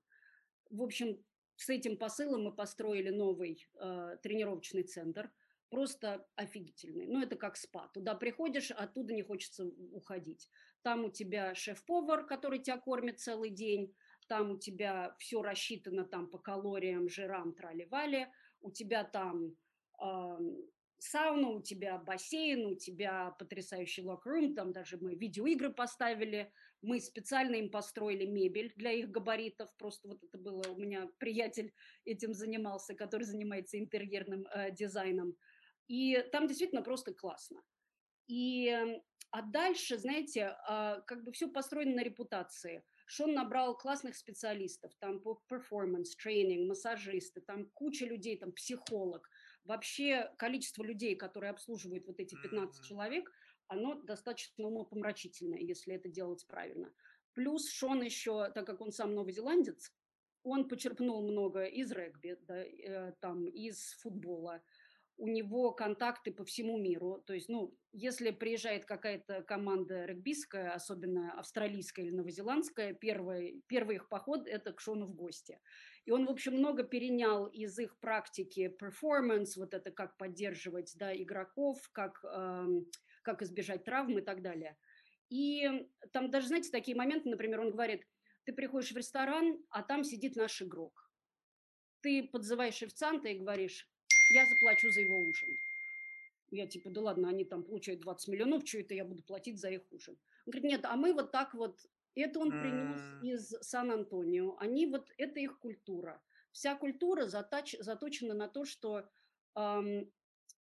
В общем, с этим посылом мы построили новый э, тренировочный центр, просто офигительный. Ну, это как спа. Туда приходишь, оттуда не хочется уходить. Там у тебя шеф-повар, который тебя кормит целый день, там у тебя все рассчитано там по калориям, жирам, трали-вали, у тебя там э, сауна, у тебя бассейн, у тебя потрясающий локрум, там даже мы видеоигры поставили, мы специально им построили мебель для их габаритов, просто вот это было, у меня приятель этим занимался, который занимается интерьерным э, дизайном, и там действительно просто классно. И, а дальше, знаете, э, как бы все построено на репутации – Шон набрал классных специалистов, там по перформанс, тренинг, массажисты, там куча людей, там психолог. Вообще количество людей, которые обслуживают вот эти 15 человек, оно достаточно умопомрачительное, если это делать правильно. Плюс Шон еще, так как он сам новозеландец, он почерпнул много из регби, да, э, там, из футбола, у него контакты по всему миру. То есть, ну, если приезжает какая-то команда регбийская, особенно австралийская или новозеландская, первый, первый их поход – это к Шону в гости. И он, в общем, много перенял из их практики performance, вот это как поддерживать да, игроков, как, э, как избежать травм и так далее. И там даже, знаете, такие моменты, например, он говорит, ты приходишь в ресторан, а там сидит наш игрок. Ты подзываешь официанта и говоришь, я заплачу за его ужин. Я типа, да ладно, они там получают 20 миллионов, что это я буду платить за их ужин? Он говорит, нет, а мы вот так вот, это он принес из Сан-Антонио, они вот, это их культура. Вся культура заточ, заточена на то, что эм,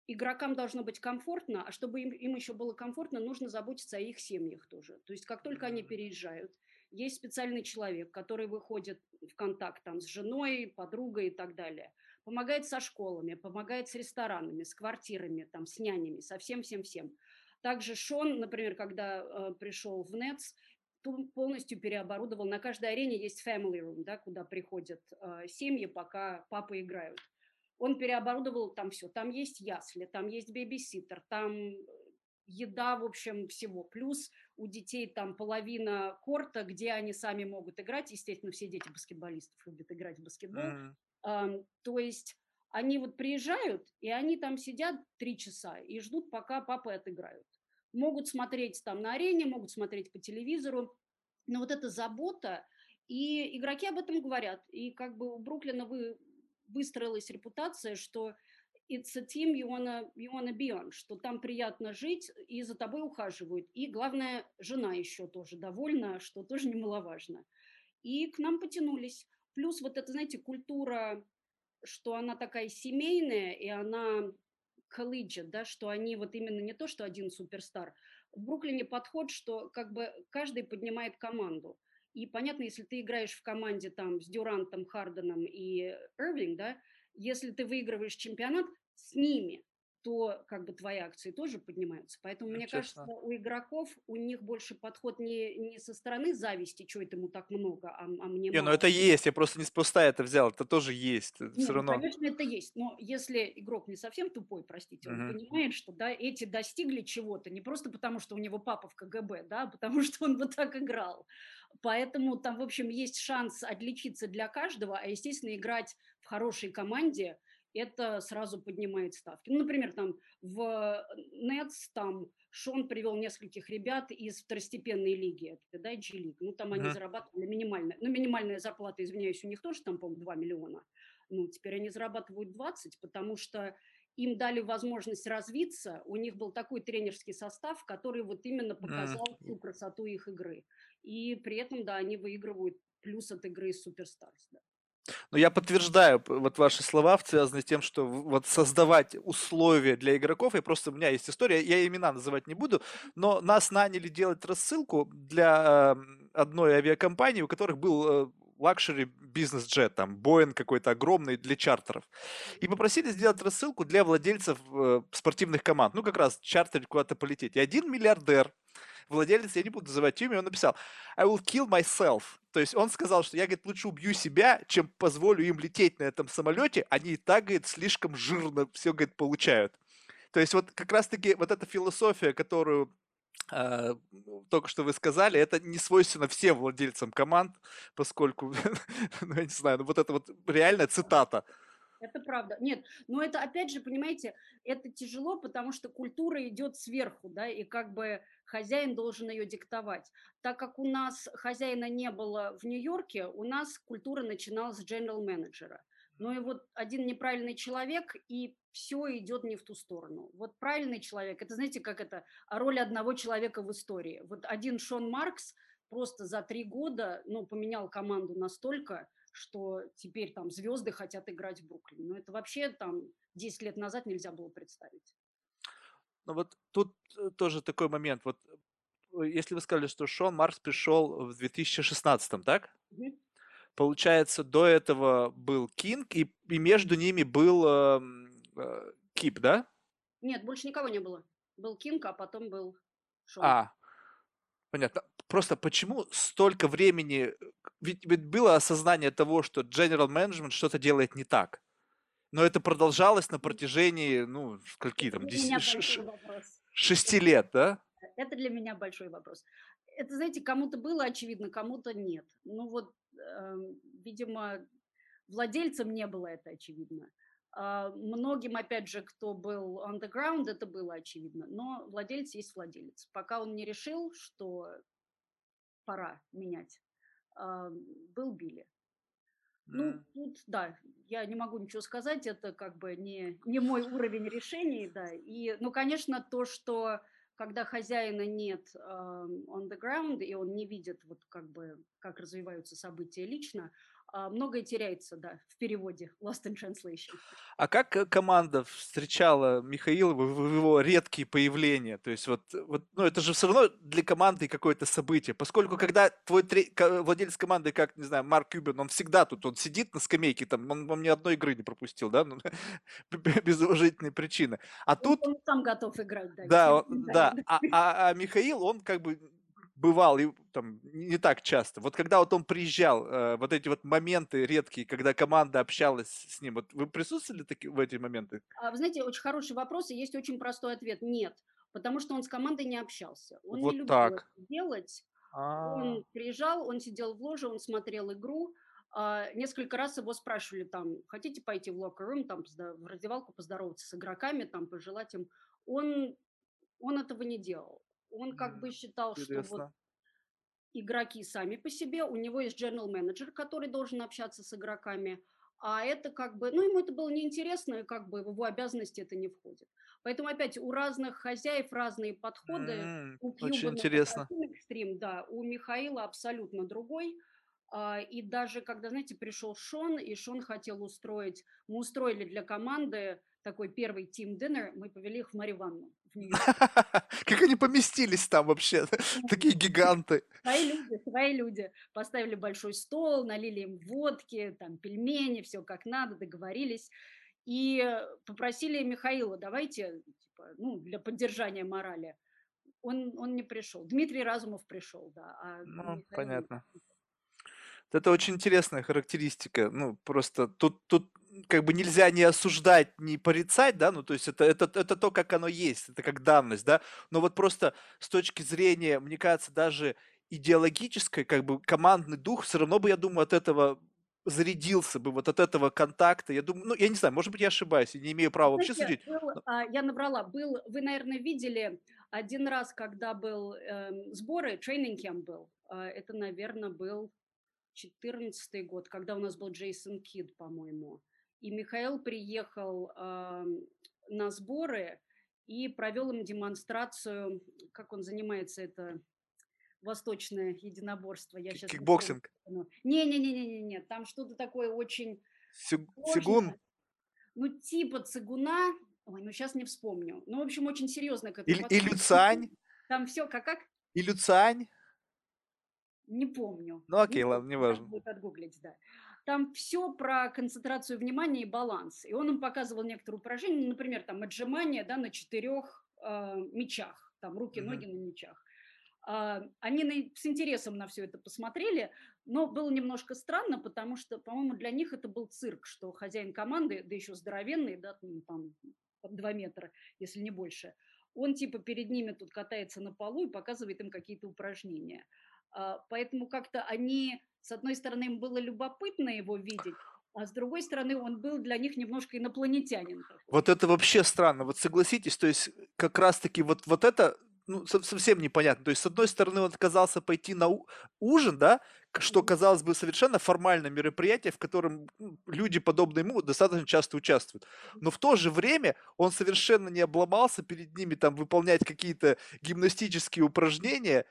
игрокам должно быть комфортно, а чтобы им, им еще было комфортно, нужно заботиться о их семьях тоже. То есть как только они переезжают, есть специальный человек, который выходит в контакт там, с женой, подругой и так далее – помогает со школами, помогает с ресторанами, с квартирами, там, с нянями, со всем-всем-всем. Также Шон, например, когда э, пришел в НЕЦ, полностью переоборудовал. На каждой арене есть family room, да, куда приходят э, семьи, пока папы играют. Он переоборудовал там все. Там есть ясли, там есть бейбиситер, там еда, в общем, всего. Плюс у детей там половина корта, где они сами могут играть. Естественно, все дети баскетболистов любят играть в баскетбол. Mm-hmm. То есть они вот приезжают, и они там сидят три часа и ждут, пока папы отыграют. Могут смотреть там на арене, могут смотреть по телевизору, но вот эта забота, и игроки об этом говорят. И как бы у Бруклина вы, выстроилась репутация, что it's a team you wanna, you wanna be on, что там приятно жить, и за тобой ухаживают. И главное, жена еще тоже довольна, что тоже немаловажно. И к нам потянулись. Плюс вот это, знаете, культура, что она такая семейная, и она collegiate, да, что они вот именно не то, что один суперстар. В Бруклине подход, что как бы каждый поднимает команду. И понятно, если ты играешь в команде там с Дюрантом, Харденом и Ирвинг, да, если ты выигрываешь чемпионат с ними, то как бы твои акции тоже поднимаются. Поэтому, мне Честно. кажется, у игроков у них больше подход не, не со стороны зависти, что это ему так много, а, а мне Не, ну мало. это есть, я просто неспроста это взял, это тоже есть, Нет, все ну, равно. конечно, это есть, но если игрок не совсем тупой, простите, он понимает, что да, эти достигли чего-то, не просто потому, что у него папа в КГБ, да, а потому что он вот так играл. Поэтому там, в общем, есть шанс отличиться для каждого, а, естественно, играть в хорошей команде – это сразу поднимает ставки. Ну, например, там в Нетс там Шон привел нескольких ребят из второстепенной лиги, это, да, G-лиг. Ну, там они зарабатывали минимально. Ну, минимальная зарплата, извиняюсь, у них тоже там, по-моему, 2 миллиона. Ну, теперь они зарабатывают 20, потому что им дали возможность развиться. У них был такой тренерский состав, который вот именно показал mm. всю красоту их игры. И при этом, да, они выигрывают плюс от игры superstars. Да. Но я подтверждаю вот ваши слова, связанные с тем, что вот создавать условия для игроков, и просто у меня есть история, я имена называть не буду, но нас наняли делать рассылку для одной авиакомпании, у которых был э, luxury бизнес-джет, там, Boeing какой-то огромный для чартеров. И попросили сделать рассылку для владельцев э, спортивных команд. Ну, как раз чартерить куда-то полететь. И один миллиардер, владелец, я не буду называть имя, он написал «I will kill myself». То есть он сказал, что я, говорит, лучше убью себя, чем позволю им лететь на этом самолете. Они и так, говорит, слишком жирно все, говорит, получают. То есть вот как раз-таки вот эта философия, которую только что вы сказали, это не свойственно всем владельцам команд, поскольку, ну, я не знаю, ну, вот это вот реальная цитата. Это правда. Нет, но это опять же, понимаете, это тяжело, потому что культура идет сверху, да, и как бы хозяин должен ее диктовать. Так как у нас хозяина не было в Нью-Йорке, у нас культура начиналась с general менеджера. Ну и вот один неправильный человек, и все идет не в ту сторону. Вот правильный человек, это знаете, как это, роль одного человека в истории. Вот один Шон Маркс просто за три года, ну, поменял команду настолько, что теперь там звезды хотят играть в Бруклин. Но это вообще там 10 лет назад нельзя было представить. Ну вот тут э, тоже такой момент. Вот э, если вы сказали, что Шон Маркс пришел в 2016, так? Угу. Получается, до этого был Кинг, и, и между ними был э, э, Кип, да? Нет, больше никого не было. Был Кинг, а потом был Шон. А, понятно. Просто почему столько времени... Ведь, ведь было осознание того, что General Management что-то делает не так. Но это продолжалось на протяжении, ну, скольки там, 10, шести лет, да? Это для меня большой вопрос. Это, знаете, кому-то было очевидно, кому-то нет. Ну вот Эм, видимо, владельцам не было это очевидно. А, многим, опять же, кто был on the ground, это было очевидно. Но владелец есть владелец. Пока он не решил, что пора менять, а, был Билли. Ну, тут, да, я не могу ничего сказать, это как бы не, не мой уровень решений, да. И, ну, конечно, то, что когда хозяина нет э, on the ground, и он не видит, вот как бы, как развиваются события лично, многое теряется, да, в переводе Lost in Translation. А как э, команда встречала Михаила в его редкие появления? То есть вот, вот ну, это же все равно для команды какое-то событие, поскольку когда твой тре... владелец команды, как, не знаю, Марк Кюбин, он всегда тут, он сидит на скамейке, там, он, он ни одной игры не пропустил, да, ну, без уважительной причины. А тут... Он сам готов играть, да. Да, он, да. А, а, а Михаил, он как бы бывал и там не так часто. Вот когда вот он приезжал, э, вот эти вот моменты редкие, когда команда общалась с ним, вот вы присутствовали таки, в эти моменты? А, вы знаете, очень хороший вопрос, и есть очень простой ответ – нет. Потому что он с командой не общался. Он вот не любил так. это делать. А-а-а. Он приезжал, он сидел в ложе, он смотрел игру. А, несколько раз его спрашивали там, хотите пойти в room, там, в раздевалку поздороваться с игроками, там, пожелать им. Он, он этого не делал. Он как бы считал, Интересно. что вот игроки сами по себе, у него есть general менеджер, который должен общаться с игроками, а это как бы, ну, ему это было неинтересно, и как бы в его обязанности это не входит. Поэтому опять у разных хозяев разные подходы. Mm, у Кьюба очень интересно. Экстрим, да, у Михаила абсолютно другой. А, и даже когда, знаете, пришел Шон, и Шон хотел устроить, мы устроили для команды такой первый team dinner, мы повели их в Мариванну. Как они поместились там вообще? Такие гиганты. Свои люди, свои люди. Поставили большой стол, налили им водки, там пельмени, все как надо, договорились. И попросили Михаила, давайте, типа, ну, для поддержания морали. Он, он не пришел. Дмитрий Разумов пришел, да. А ну, Михаил... понятно. Это очень интересная характеристика. Ну, просто тут, тут как бы нельзя не осуждать, не порицать, да, ну, то есть это, это, это то, как оно есть, это как данность, да, но вот просто с точки зрения, мне кажется, даже идеологической, как бы командный дух, все равно бы, я думаю, от этого зарядился бы вот от этого контакта. Я думаю, ну, я не знаю, может быть, я ошибаюсь, я не имею права вообще судить. Был, а, я набрала, был, вы, наверное, видели один раз, когда был э, сборы, тренинг был, э, это, наверное, был 14 год, когда у нас был Джейсон Кид, по-моему. И Михаил приехал э, на сборы и провел им демонстрацию, как он занимается это восточное единоборство. Я сейчас Кикбоксинг. Не-не-не-не-не, там что-то такое очень... Цигун? Ну, типа цигуна, ой, ну сейчас не вспомню. Ну, в общем, очень серьезно к этому. И, и Люцань? Там все как как? И Люцань? Не помню. Ну Не окей, ладно, помню, надо неважно. будет отгуглить, да. Там все про концентрацию внимания и баланс. И он им показывал некоторые упражнения, например, там отжимания, да, на четырех э, мячах, там руки, Мгм. ноги на мячах. А, они на- с интересом на все это посмотрели, но было немножко странно, потому что, по-моему, для них это был цирк, что хозяин команды, да еще здоровенный, да, ну, там 2 метра, если не больше, он типа перед ними тут катается на полу и показывает им какие-то упражнения. А, Поэтому как-то они, с одной стороны, им было любопытно его видеть, а с другой стороны, он был для них немножко инопланетянин такой. Вот это вообще странно. Вот согласитесь, то есть как раз-таки вот, вот это ну, со- совсем непонятно. То есть, с одной стороны, он отказался пойти на ужин, да, что, казалось бы, совершенно формальное мероприятие, в котором м, люди, подобные ему, достаточно часто участвуют. Но в то же время он совершенно не обломался перед ними там выполнять какие-то гимнастические упражнения.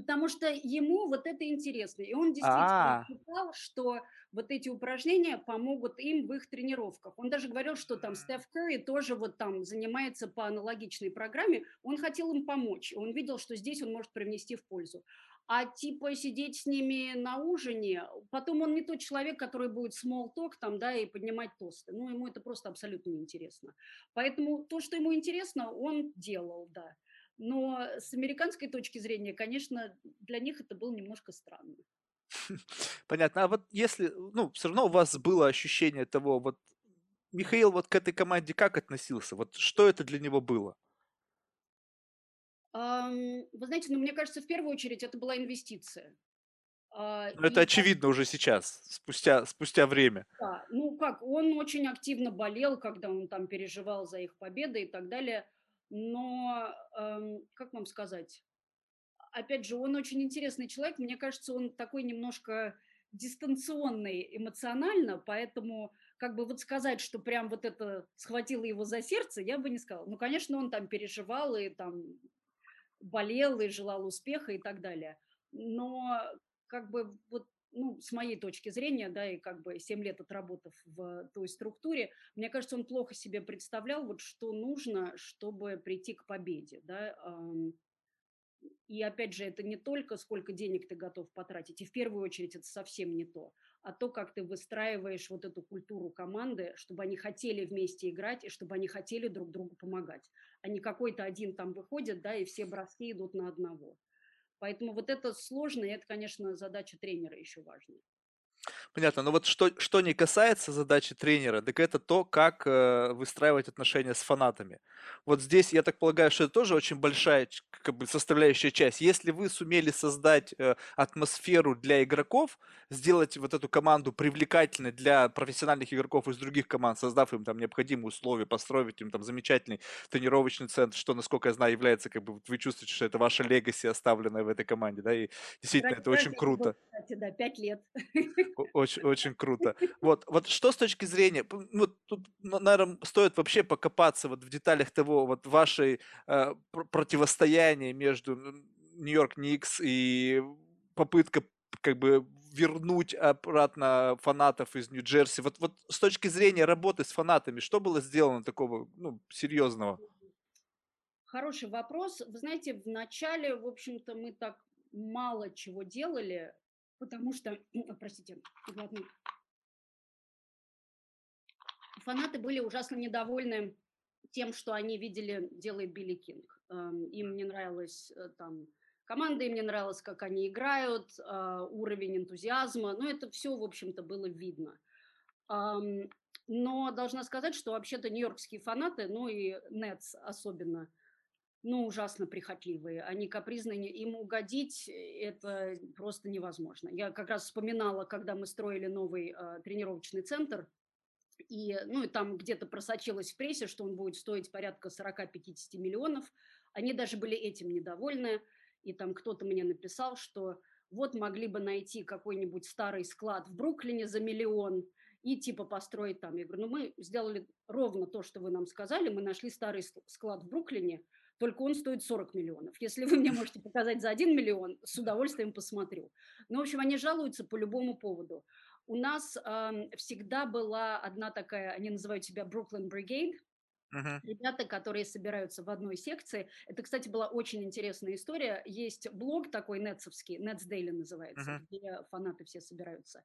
Потому что ему вот это интересно. И он действительно А, считал, что вот эти упражнения помогут им в их тренировках. Он даже говорил, что там Стеф Curry тоже вот там занимается по аналогичной программе. Он хотел им помочь. Он видел, что здесь он может привнести в пользу. А типа сидеть с ними на ужине, потом он не тот человек, который будет small talk там, да, и поднимать тосты. Ну, ему это просто абсолютно неинтересно. Поэтому то, что ему интересно, он делал, да. Но с американской точки зрения, конечно, для них это было немножко странно. понятно. А вот если, ну, все равно у вас было ощущение того, вот Михаил вот к этой команде как относился? Вот что это для него было? Вы знаете, ну, мне кажется, в первую очередь это была инвестиция. А, Ну, это очевидно уже сейчас, спустя, спустя время. Да, ну как, он очень активно болел, когда он там переживал за их победы и так далее. Но, эм, как вам сказать, опять же, он очень интересный человек. Мне кажется, он такой немножко дистанционный эмоционально, поэтому как бы вот сказать, что прям вот это схватило его за сердце, я бы не сказала. Ну, конечно, он там переживал и там болел и желал успеха и так далее. Но как бы вот ну, с моей точки зрения, да, и как бы 7 лет отработав в той структуре, мне кажется, он плохо себе представлял, вот что нужно, чтобы прийти к победе, да. И опять же, это не только сколько денег ты готов потратить, и в первую очередь это совсем не то, а то, как ты выстраиваешь вот эту культуру команды, чтобы они хотели вместе играть, и чтобы они хотели друг другу помогать, а не какой-то один там выходит, да, и все броски идут на одного. Поэтому вот это сложно, и это, конечно, задача тренера еще важная. Понятно. Но вот что, что не касается задачи тренера, так это то, как э, выстраивать отношения с фанатами. Вот здесь, я так полагаю, что это тоже очень большая как бы, составляющая часть. Если вы сумели создать э, атмосферу для игроков, сделать вот эту команду привлекательной для профессиональных игроков из других команд, создав им там необходимые условия, построить им там замечательный тренировочный центр, что, насколько я знаю, является, как бы, вы чувствуете, что это ваша легаси, оставленная в этой команде, да, и действительно Ради, это очень круто. кстати, да, 5 лет. Очень, очень круто. Вот, вот что с точки зрения, ну, тут, наверное, стоит вообще покопаться вот в деталях того, вот вашей э, пр- противостояния между Нью-Йорк Никс и попытка как бы вернуть обратно фанатов из Нью-Джерси. Вот, вот с точки зрения работы с фанатами, что было сделано такого, ну, серьезного? Хороший вопрос. Вы знаете, в начале, в общем-то, мы так мало чего делали, потому что, простите, глотну. фанаты были ужасно недовольны тем, что они видели, делает Билли Кинг. Эм, Им не нравилась э, там команда, им не нравилось, как они играют, а, уровень энтузиазма. Ну, это все, в общем-то, было видно. Ам, Но должна сказать, что вообще-то нью-йоркские фанаты, ну и Нетс особенно, ну, ужасно прихотливые. Они капризные, им угодить э, это просто невозможно. Я как раз вспоминала, когда мы строили новый а, тренировочный центр, и, ну, и там где-то просочилось в прессе, что он будет стоить порядка 40-50 миллионов. Они даже были этим недовольны. И там кто-то мне написал, что вот могли бы найти какой-нибудь старый склад в Бруклине за миллион и типа построить там. Я говорю, ну мы сделали ровно то, что вы нам сказали. Мы нашли старый ск- склад в Бруклине, только он стоит 40 миллионов. Если вы мне можете показать за 1 миллион, с удовольствием посмотрю. Ну, в общем, они жалуются по любому поводу. У нас ам, всегда была одна такая, они называют себя Brooklyn Brigade, Мгм. Ребята, которые собираются в одной секции. Это, кстати, была очень интересная история. Есть блог такой нетсовский, Nets Daily называется, Мгм. где фанаты все собираются.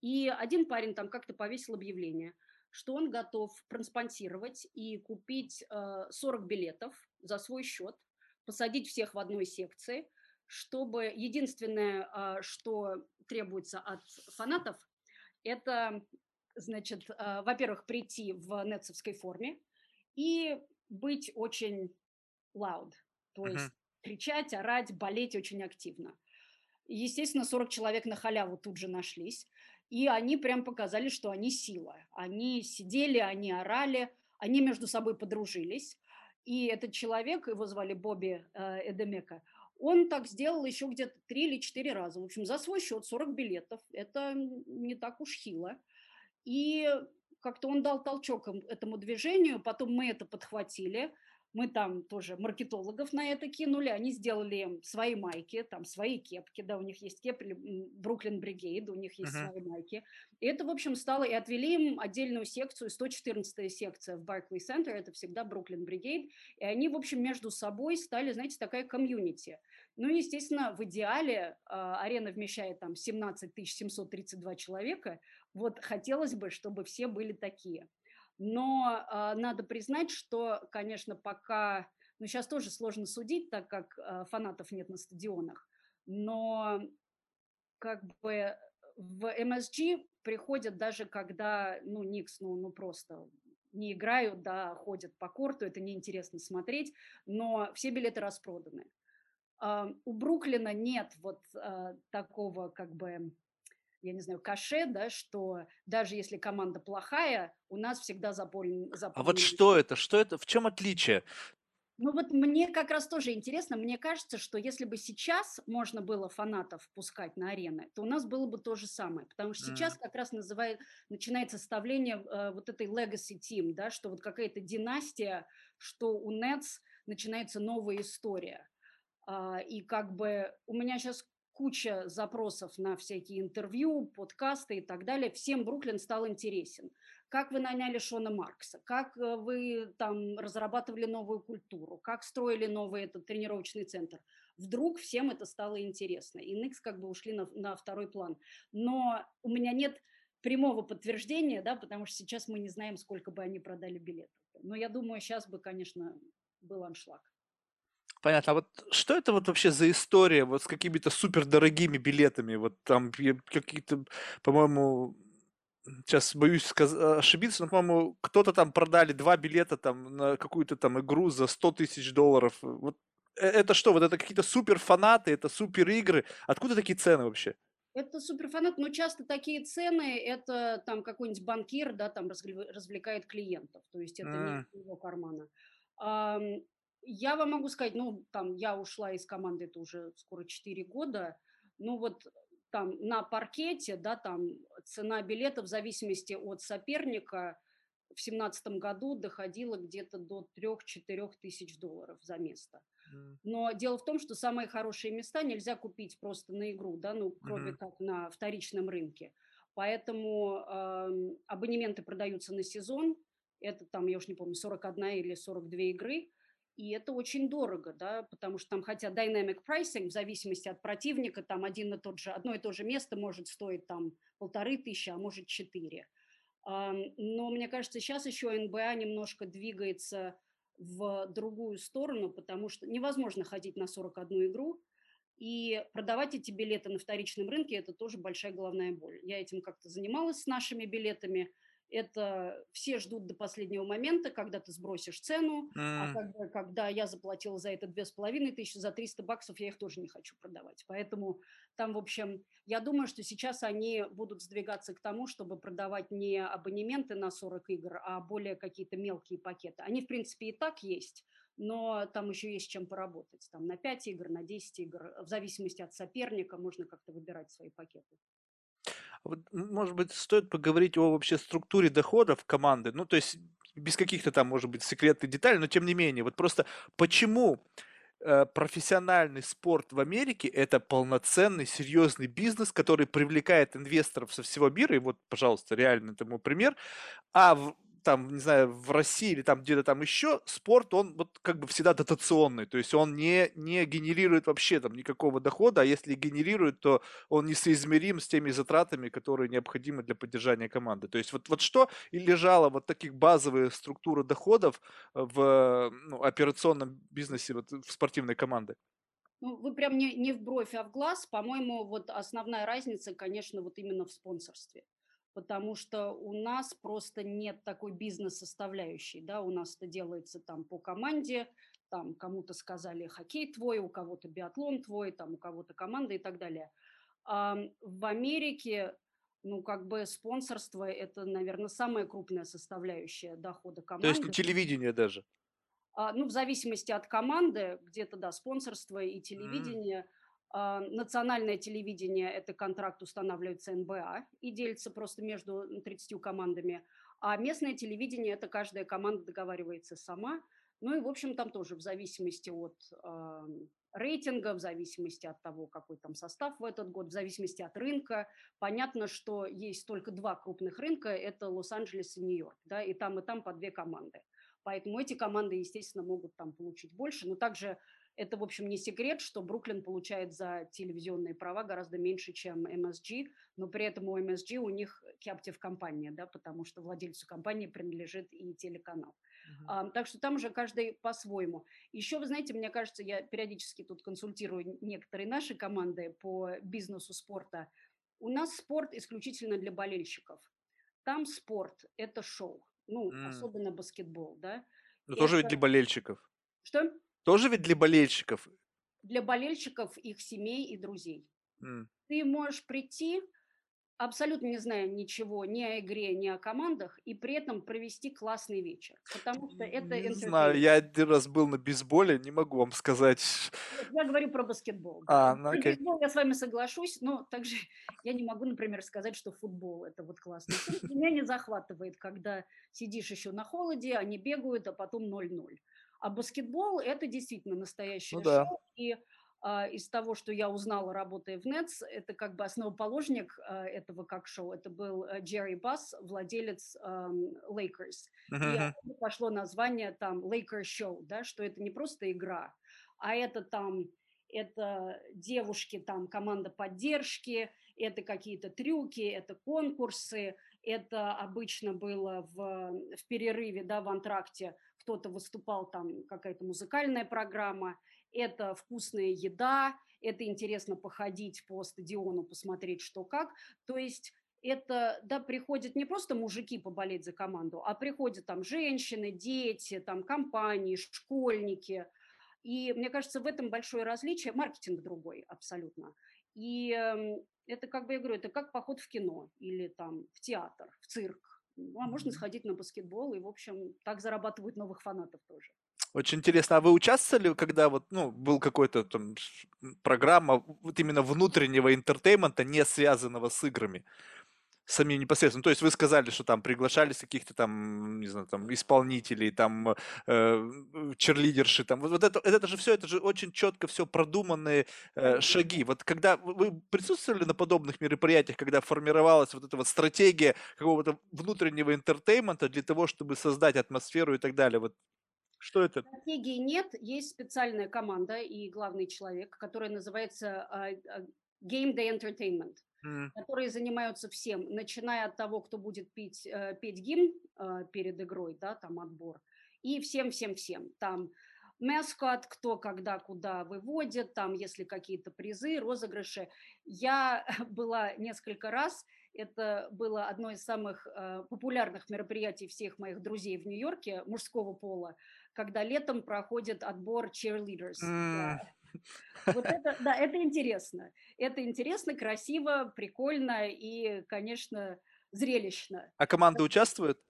И один парень там как-то повесил объявление, что он готов проспонсировать и купить э, 40 билетов за свой счет, посадить всех в одной секции, чтобы единственное, а, что требуется от фанатов, это, значит, а, во-первых, прийти в нетсовской форме и быть очень loud, то Мгм. есть кричать, орать, болеть очень активно. Естественно, 40 человек на халяву тут же нашлись, и они прям показали, что они сила. Они сидели, они орали, они между собой подружились. И этот человек, его звали Бобби э, Эдемека, он так сделал еще где-то три или четыре раза. В общем, за свой счет 40 билетов. Это не так уж хило. И как-то он дал толчок этому движению, потом мы это подхватили, мы там тоже маркетологов на это кинули, они сделали свои майки, там свои кепки, да, у них есть кепки, Бруклин Бригейд, у них есть Мгм. свои майки. И это, в общем, стало, и отвели им отдельную секцию, 114 секция в Барклey Центр, это всегда Бруклин Бригейд, и они, в общем, между собой стали, знаете, такая комьюнити. Ну, естественно, в идеале а, арена вмещает там 17 732 человека, вот хотелось бы, чтобы все были такие. Но а, надо признать, что, конечно, пока, ну сейчас тоже сложно судить, так как а, фанатов нет на стадионах, но как бы в MSG приходят даже когда, ну, Никс, ну, ну просто не играют, да, ходят по корту, это неинтересно смотреть, но все билеты распроданы. А, у Бруклина нет вот а, такого как бы я не знаю, каше, да, что даже если команда плохая, у нас всегда заполнен, А вот что это? Что это? В чем отличие? ну вот мне как раз тоже интересно, мне кажется, что если бы сейчас можно было фанатов пускать на арены, то у нас было бы то же самое, потому что сейчас как раз называет, начинается составление э, вот этой legacy team, да, что вот какая-то династия, что у Nets начинается новая история. А, И как бы у меня сейчас куча запросов на всякие интервью, подкасты и так далее. Всем Бруклин стал интересен. Как вы наняли Шона Маркса? Как э, вы там разрабатывали новую культуру? Как строили новый этот тренировочный центр? Вдруг всем это стало интересно. И Никс как бы ушли на, на второй план. Но у меня нет прямого подтверждения, да, потому что сейчас мы не знаем, сколько бы они продали билетов. Но я думаю, сейчас бы, конечно, был аншлаг. Понятно. А вот что это вот вообще за история вот с какими-то супердорогими билетами? Вот там какие-то, по-моему, сейчас боюсь сказ- ошибиться, но, по-моему, кто-то там продали два билета там на какую-то там игру за 100 тысяч долларов. Вот э- это что? Вот это какие-то супер фанаты, это супер игры. Откуда такие цены вообще? Это суперфанат, но часто такие цены, это там какой-нибудь банкир, да, там развлекает клиентов, то есть это не М, из его кармана. Я вам могу сказать, ну, там, я ушла из команды, это уже скоро 4 года, ну, вот там на паркете, да, там цена билета в зависимости от соперника в семнадцатом году доходила где-то до 3-4 тысяч долларов за место. Но дело в том, что самые хорошие места нельзя купить просто на игру, да, ну, кроме мгм. как на вторичном рынке. Поэтому ам, абонементы продаются на сезон. Это там, я уж не помню, 41 или 42 игры. И это очень дорого, да, потому что там, хотя dynamic pricing, в зависимости от противника, там один и тот же, одно и то же место может стоить там полторы тысячи, а может четыре. Но мне кажется, сейчас еще НБА немножко двигается в другую сторону, потому что невозможно ходить на 41 игру, и продавать эти билеты на вторичном рынке– это тоже большая головная боль. Я этим как-то занималась с нашими билетами. Это все ждут до последнего момента, когда ты сбросишь цену, а М, когда, когда я заплатила за это две с половиной тысячи, за 300 баксов я их тоже не хочу продавать. Поэтому там, в общем, я думаю, что сейчас они будут сдвигаться к тому, чтобы продавать не абонементы на 40 игр, а более какие-то мелкие пакеты. Они, в принципе, и так есть, но там еще есть чем поработать. Там на 5 игр, на 10 игр, в зависимости от соперника можно как-то выбирать свои пакеты. Может быть, стоит поговорить о вообще структуре доходов команды. Ну, то есть без каких-то там, может быть, секретных деталей, но тем не менее. Вот просто почему э, профессиональный спорт в Америке это полноценный, серьезный бизнес, который привлекает инвесторов со всего мира. И вот, пожалуйста, реально этому пример. А в, там, не знаю, в России или там где-то там еще, спорт, он вот как бы всегда дотационный, то есть он не, не генерирует вообще там никакого дохода, а если генерирует, то он несоизмерим с теми затратами, которые необходимы для поддержания команды. То есть вот, вот что и лежало вот таких базовые структуры доходов в ну, операционном бизнесе вот, в спортивной команды? Ну, вы прям не, не в бровь, а в глаз. По-моему, вот основная разница, конечно, вот именно в спонсорстве. Потому что у нас просто нет такой бизнес-составляющей, да, у нас это делается там по команде, там кому-то сказали хоккей твой, у кого-то биатлон твой, там у кого-то команда и так далее. А в Америке, ну, как бы спонсорство – это, наверное, самая крупная составляющая дохода То есть команды. телевидение даже. А, ну, в зависимости от команды, где-то, да, спонсорство и телевидение. А, национальное телевидение– это контракт устанавливается НБА и делится просто между м, 30 командами. А местное телевидение– это каждая команда договаривается сама. Ну и, в общем, там тоже в зависимости от а, рейтинга, в зависимости от того, какой там состав в этот год, в зависимости от рынка. Понятно, что есть только два крупных рынка– это Лос-Анджелес и Нью-Йорк, да, и там, и там по две команды. Поэтому эти команды, естественно, могут там получить больше. Но также это, в общем, не секрет, что Бруклин получает за телевизионные права гораздо меньше, чем MSG, но при этом у MSG у них captive компания, да, потому что владельцу компании принадлежит и телеканал. мгм. А, так что там уже каждый по-своему. Еще, вы знаете, мне кажется, я периодически тут консультирую некоторые наши команды по бизнесу спорта. У нас спорт исключительно для болельщиков. Там спорт– это шоу ну, М. особенно баскетбол, да. Ну тоже ведь Это для болельщиков. что? Тоже ведь для болельщиков. Для болельщиков, их семей и друзей. М. Ты можешь прийти, абсолютно не зная ничего ни о игре, ни о командах, и при этом провести классный вечер, потому что это Не знаю, я один раз был на бейсболе, не могу вам сказать. Я говорю про баскетбол, А, ну Про окей. бейсбол я с вами соглашусь, но также я не могу, например, сказать, что футбол– это вот классный спорт. Меня не захватывает, когда сидишь еще на холоде, они бегают, а потом 0-0. А баскетбол– это действительно Ну настоящее да. шоу, и а, из того, что я узнала, работая в Nets, это как бы основоположник а, этого как шоу. Это был а, Джерри Басс, владелец ам, Lakers. Мгм, И пошло название там Lakers Show, да, что это не просто игра, а это там это девушки, там команда поддержки, это какие-то трюки, это конкурсы, это обычно было в, в перерыве, да, в антракте кто-то выступал, там какая-то музыкальная программа, это вкусная еда, это интересно походить по стадиону, посмотреть, что как. То есть это, да, приходят не просто мужики поболеть за команду, а приходят там женщины, дети, там компании, школьники. И мне кажется, в этом большое различие. Маркетинг другой абсолютно. И эм, это, как бы я говорю, это как поход в кино или там в театр, в цирк. Ну, а можно сходить на баскетбол, и, в общем, так зарабатывают новых фанатов тоже. Очень интересно. А вы участвовали, когда вот, ну, был какой-то там программа вот именно внутреннего entertainment а, не связанного с играми? Самим непосредственно. То есть вы сказали, что там приглашались каких-то там, не знаю, там исполнителей, там э, черлидерши, там вот, вот это, это же все, это же очень четко все продуманные э, шаги. Вот когда вы вы присутствовали на подобных мероприятиях, когда формировалась вот эта вот стратегия какого-то внутреннего интертеймента для того, чтобы создать атмосферу и так далее, вот что это? Стратегии нет, есть специальная команда и главный человек, который называется а, а, Game Day Entertainment, Которые занимаются всем, начиная от того, кто будет петь, э, петь гимн э, перед игрой, да, там отбор, и всем-всем-всем. Там маскот, кто когда куда выводит, там, если какие-то призы, розыгрыши. Я была несколько раз, это было одно из самых э, популярных мероприятий всех моих друзей в Нью-Йорке мужского пола, когда летом проходит отбор cheerleaders. м. Вот это, да, это интересно. Это интересно, красиво, прикольно и, конечно, зрелищно. А команды участвуют?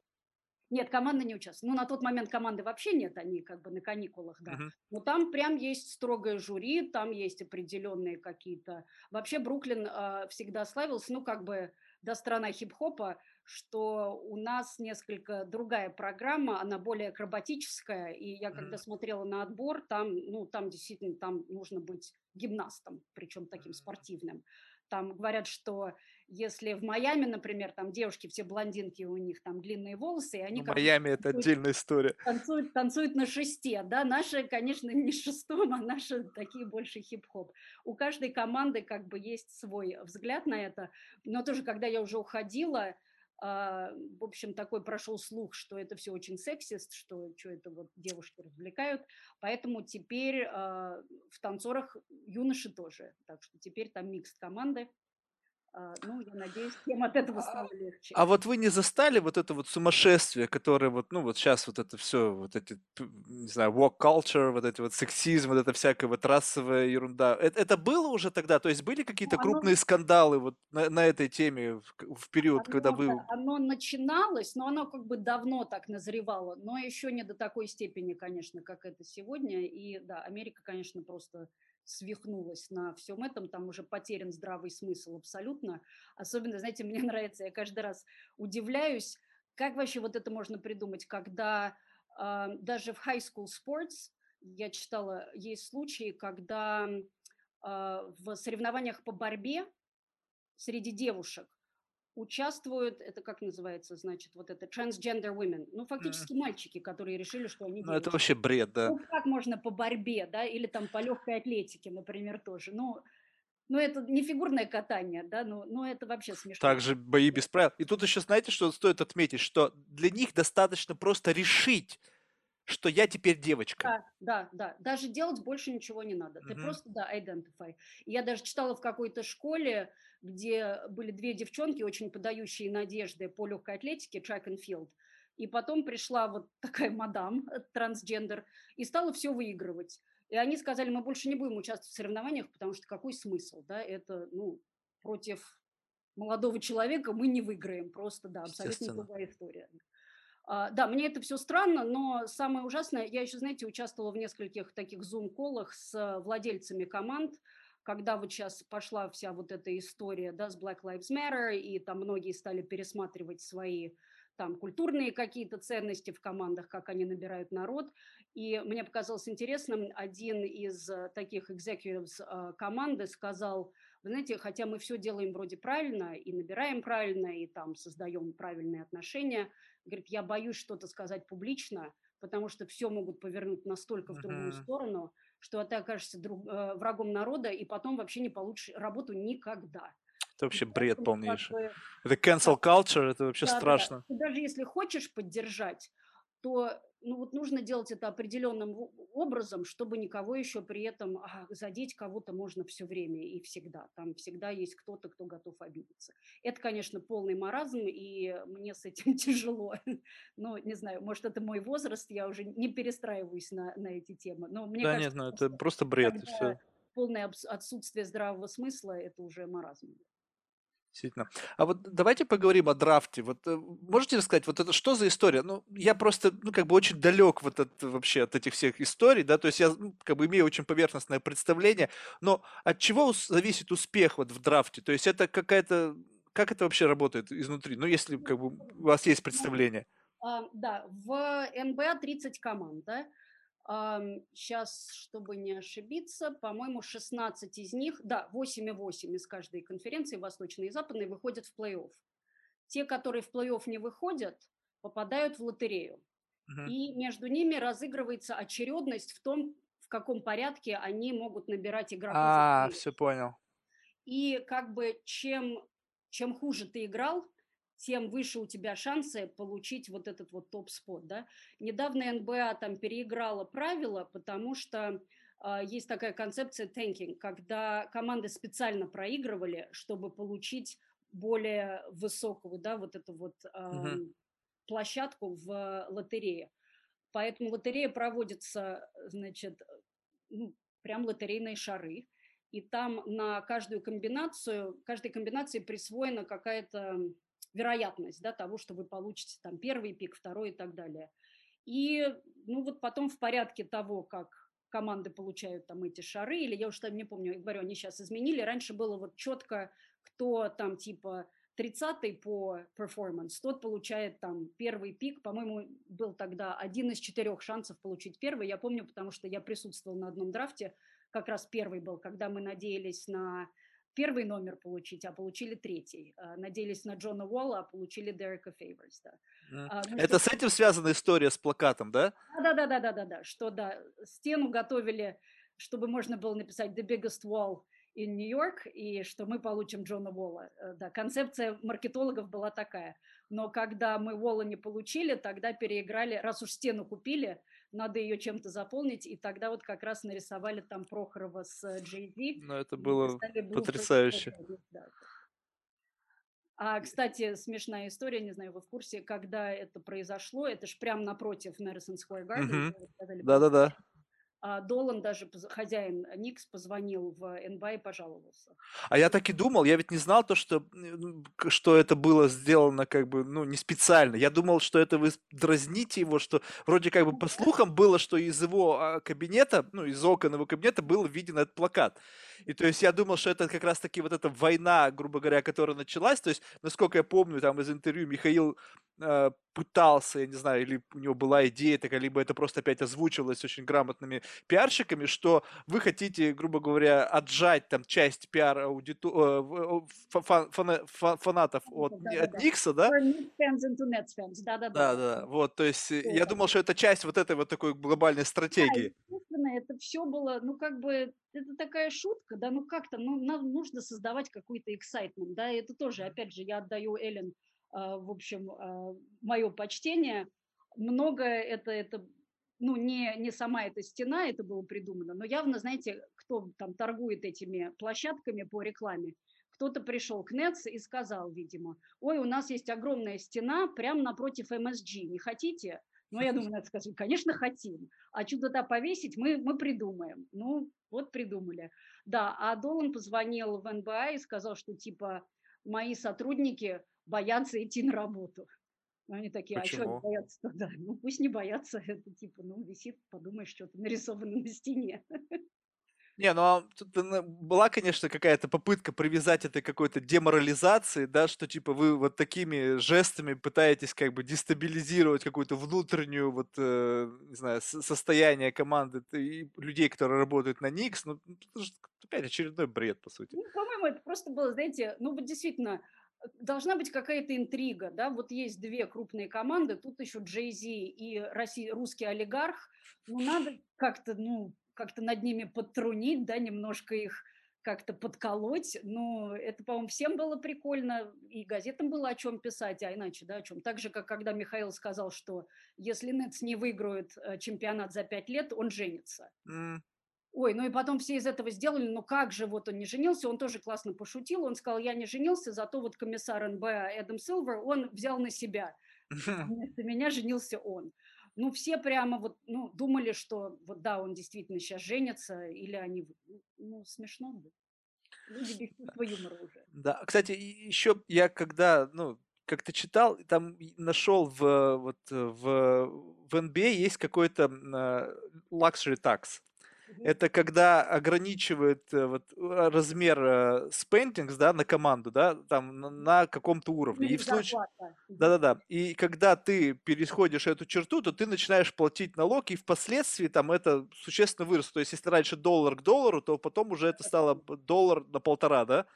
Нет, команда не участвует. Ну, на тот момент команды вообще нет, они как бы на каникулах, да. Мгм. Но там прям есть строгое жюри, там есть определенные какие-то... Вообще Бруклин а, всегда славился, ну, как бы, да, страна хип-хопа, что у нас несколько другая программа, она более акробатическая, и я когда смотрела на отбор, там, ну, там действительно, там нужно быть гимнастом, причем таким М. спортивным. Там говорят, что если в Майами, например, там девушки все блондинки, у них там длинные волосы, и они бы Майами это танцуют, отдельная история. танцуют, танцуют на шесте, да, наши, конечно, не шестом, а наши такие больше хип-хоп. У каждой команды как бы есть свой взгляд на это, но тоже, когда я уже уходила, в общем, такой прошел слух, что это все очень сексист, что, что это вот девушки развлекают, поэтому теперь а, в танцорах юноши тоже, так что теперь там микс команды. А, Ну, я надеюсь, всем от этого А стало легче. а вот вы не застали вот это вот сумасшествие, которое вот, ну вот сейчас вот это все, вот эти, не знаю, walk culture, вот эти вот сексизм, вот эта всякая вот расовая ерунда. Это, это было уже тогда? То есть были Ну, какие-то оно крупные скандалы вот на, на этой теме в, в период, когда Оно, да, вы... оно начиналось, но оно как бы давно так назревало, но еще не до такой степени, конечно, как это сегодня. И да, Америка, конечно, просто свихнулась на всем этом, там уже потерян здравый смысл абсолютно. Особенно, знаете, мне нравится, я каждый раз удивляюсь, как вообще вот это можно придумать, когда а, даже в high school sports я читала, есть случаи, когда а, в соревнованиях по борьбе среди девушек участвуют, это как называется, значит, вот это transgender women, ну, фактически мальчики, которые решили, что они Ну это вообще бред, да. Ну, как можно по борьбе, да, или там по легкой атлетике, например, тоже. Ну, ну это не фигурное катание, да, ну, ну это вообще смешно. Также бои без правил. И тут еще, знаете, что стоит отметить, что для них достаточно просто решить, что я теперь девочка. Да, да, да. Даже делать больше ничего не надо. Ты Мгм. просто, да, identify. Я даже читала в какой-то школе, где были две девчонки, очень подающие надежды по легкой атлетике, track and field. И потом пришла вот такая мадам, трансгендер, и стала все выигрывать. И они сказали, мы больше не будем участвовать в соревнованиях, потому что какой смысл, да, это, ну, против молодого человека мы не выиграем, просто, да, абсолютно другая история. А, да, мне это все странно, но самое ужасное, я еще, знаете, участвовала в нескольких таких зум-колах с э, владельцами команд, когда вот сейчас пошла вся вот эта история, да, с Black Lives Matter, и там многие стали пересматривать свои там культурные какие-то ценности в командах, как они набирают народ. И мне показалось интересным, один из э, таких executives э, команды сказал, вы знаете, хотя мы все делаем вроде правильно, и набираем правильно, и там создаем правильные отношения, говорит, я боюсь что-то сказать публично, потому что все могут повернуть настолько в другую Мгм. сторону, что ты окажешься друг- э, врагом народа, и потом вообще не получишь работу никогда. Это И вообще бред поэтому как полнейший. бы Это cancel culture, это вообще да-да-да. страшно. И даже если хочешь поддержать, то ну вот нужно делать это определенным образом, чтобы никого еще при этом а, задеть кого-то можно все время и всегда. Там всегда есть кто-то, кто готов обидеться. Это, конечно, полный маразм, и мне с этим тяжело. Ну, не знаю, может, это мой возраст, я уже не перестраиваюсь на, на эти темы. Но мне Да нет, кажется, ну это просто бред все. полное отсутствие здравого смысла, это уже маразм. Действительно. А вот давайте поговорим о драфте. Вот э, можете рассказать, вот это что за история? Ну, я просто, ну, как бы очень далек вот от, вообще от этих всех историй, да, то есть я, ну, как бы имею очень поверхностное представление, но от чего зависит успех вот в драфте? То есть это какая-то, как это вообще работает изнутри? Ну, если как бы у вас есть Ну, представление. А, да, в НБА 30 команд, да. Сейчас, чтобы не ошибиться, по-моему, 16 из них, да, 8 и 8 из каждой конференции, восточной и западной, выходят в плей-офф. Те, которые в плей-офф не выходят, попадают в лотерею. Мгм. И между ними разыгрывается очередность в том, в каком порядке они могут набирать игроков. А, все понял. И как бы чем, чем хуже ты играл, тем выше у тебя шансы получить вот этот вот топ-спот, да. Недавно НБА там переиграла правила, потому что а, есть такая концепция tanking, когда команды специально проигрывали, чтобы получить более высокую, да, вот эту вот Мгм. ам, площадку в лотерее. Поэтому лотерея проводится, значит, ну, прям лотерейные шары, и там на каждую комбинацию, каждой комбинации присвоена какая-то вероятность да, того, что вы получите там первый пик, второй и так далее. И ну вот потом в порядке того, как команды получают там эти шары, или я уж там не помню, я говорю, они сейчас изменили, раньше было вот четко, кто там типа 30-й по перформанс, тот получает там первый пик, по-моему, был тогда один из четырех шансов получить первый, я помню, потому что я присутствовала на одном драфте, как раз первый был, когда мы надеялись на первый номер получить, а получили третий. А, надеялись на Джона Уолла, а получили Дерека Фейверс. Да. А, ну, Это с этим связана история с плакатом, да? Да, да, да, да, да, да. Что да, стену готовили, чтобы можно было написать The Biggest Wall in New York, и что мы получим Джона Уолла. Э, да, концепция маркетологов была такая. Но когда мы Уолла не получили, тогда переиграли, раз уж стену купили, надо ее чем-то заполнить, и тогда вот как раз нарисовали там Прохорова с Джей Зи. Ну, это было потрясающе. Да. А, кстати, смешная история, не знаю, вы в курсе, когда это произошло, это же прямо напротив Madison Square Garden. Да-да-да. А Долан даже, хозяин Никс, позвонил в НБА и пожаловался. А я так и думал, я ведь не знал то, что, что это было сделано как бы, ну, не специально. Я думал, что это вы дразните его, что вроде как бы по слухам было, что из его а, кабинета, ну, из окон его кабинета был виден этот плакат. И то есть я думал, что это как раз-таки вот эта война, грубо говоря, которая началась. То есть, насколько я помню, там из интервью Михаил э, пытался, я не знаю, или у него была идея такая, либо это просто опять озвучивалось очень грамотными пиарщиками, что вы хотите, грубо говоря, отжать там часть пиар аудиту... Э, фан... Фан... фанатов от, да, от да, Никса, да? Да, да, да. Да, вот, то есть Что я думал, что это часть вот этой вот такой глобальной стратегии. Да, естественно, это все было, ну, как бы, это такая шутка, да, ну, как-то, ну, нам нужно создавать какой-то excitement, да, это тоже, опять же, я отдаю Эллен а, в общем, а, мое почтение. Многое это, это ну, не, не сама эта стена, это было придумано, но явно, знаете, кто там торгует этими площадками по рекламе, кто-то пришел к Нетс и сказал, видимо, ой, у нас есть огромная стена прямо напротив МСГ, не хотите? Ну, я думаю, надо сказать, конечно, хотим. А туда повесить, мы, мы придумаем. Ну, вот придумали. Да, а Долан позвонил в НБА и сказал, что типа мои сотрудники боятся идти на работу. Они такие, Почему? а что боятся тогда? Ну, пусть не боятся, это типа, ну, висит, подумаешь, что-то нарисовано на стене. Не, ну а тут была, конечно, какая-то попытка привязать это к какой-то деморализации, да, что типа вы вот такими жестами пытаетесь как бы дестабилизировать какую-то внутреннюю вот, э, не знаю, состояние команды и людей, которые работают на Никс. Ну, опять очередной бред, по сути. Ну, по-моему, это просто было, знаете, ну вот действительно, должна быть какая-то интрига, да, вот есть две крупные команды, тут еще Джей Зи и Россия, русский олигарх, ну, надо как-то, ну, как-то над ними подтрунить, да, немножко их как-то подколоть, но это, по-моему, всем было прикольно, и газетам было о чем писать, а иначе, да, о чем. Так же, как когда Михаил сказал, что если Нетс не выиграет э, чемпионат за пять лет, он женится. Mm. Ой, ну и потом все из этого сделали, ну как же вот он не женился, он тоже классно пошутил, он сказал, я не женился, зато вот комиссар НБА Эдам Силвер, он взял на себя, вместо меня женился он. Ну все прямо вот, ну, думали, что вот да, он действительно сейчас женится, или они, ну, смешно бы. Люди без чувства юмора уже. Да, кстати, еще я когда, ну, как-то читал, там нашел в, вот, в, в NBA есть какой-то luxury tax, это когда ограничивает э, вот, э, размер э, spendings, да, на команду, да, там на, на каком-то уровне. И в случае... Да-да-да. И когда ты переходишь эту черту, то ты начинаешь платить налог, и впоследствии там это существенно вырос. То есть, если раньше доллар к доллару, то потом уже это стало доллар на полтора, да?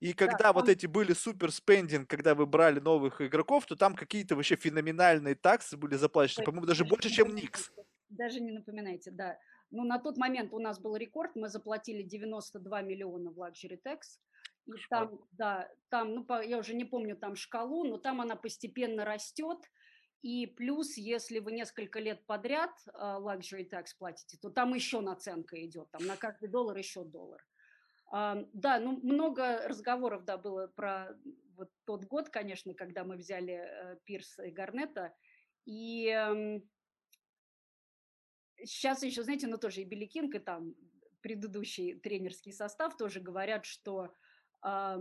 И когда да, вот эти были супер спендинг, когда вы брали новых игроков, то там какие-то вообще феноменальные таксы были заплачены, по-моему, даже больше, чем Никс. Даже не напоминайте, да. Ну, на тот момент у нас был рекорд, мы заплатили 92 миллиона в Luxury Tax. И там, да, там, ну, по, я уже не помню там шкалу, но там она постепенно растет. И плюс, если вы несколько лет подряд uh, luxury tax платите, то там еще наценка идет, там на каждый доллар еще доллар. Uh, да, ну много разговоров, да, было про вот тот год, конечно, когда мы взяли uh, Пирса и Гарнета, и uh, Сейчас еще, знаете, ну тоже и Беликинг, и там предыдущий тренерский состав тоже говорят, что э,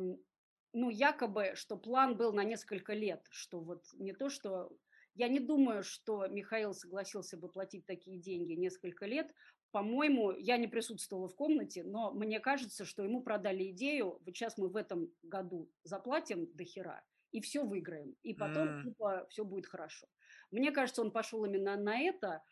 ну якобы, что план был на несколько лет, что вот не то, что... Я не думаю, что Михаил согласился бы платить такие деньги несколько лет. По-моему, я не присутствовала в комнате, но мне кажется, что ему продали идею, вот сейчас мы в этом году заплатим до хера, и все выиграем, и потом mm. типа все будет хорошо. Мне кажется, он пошел именно на это,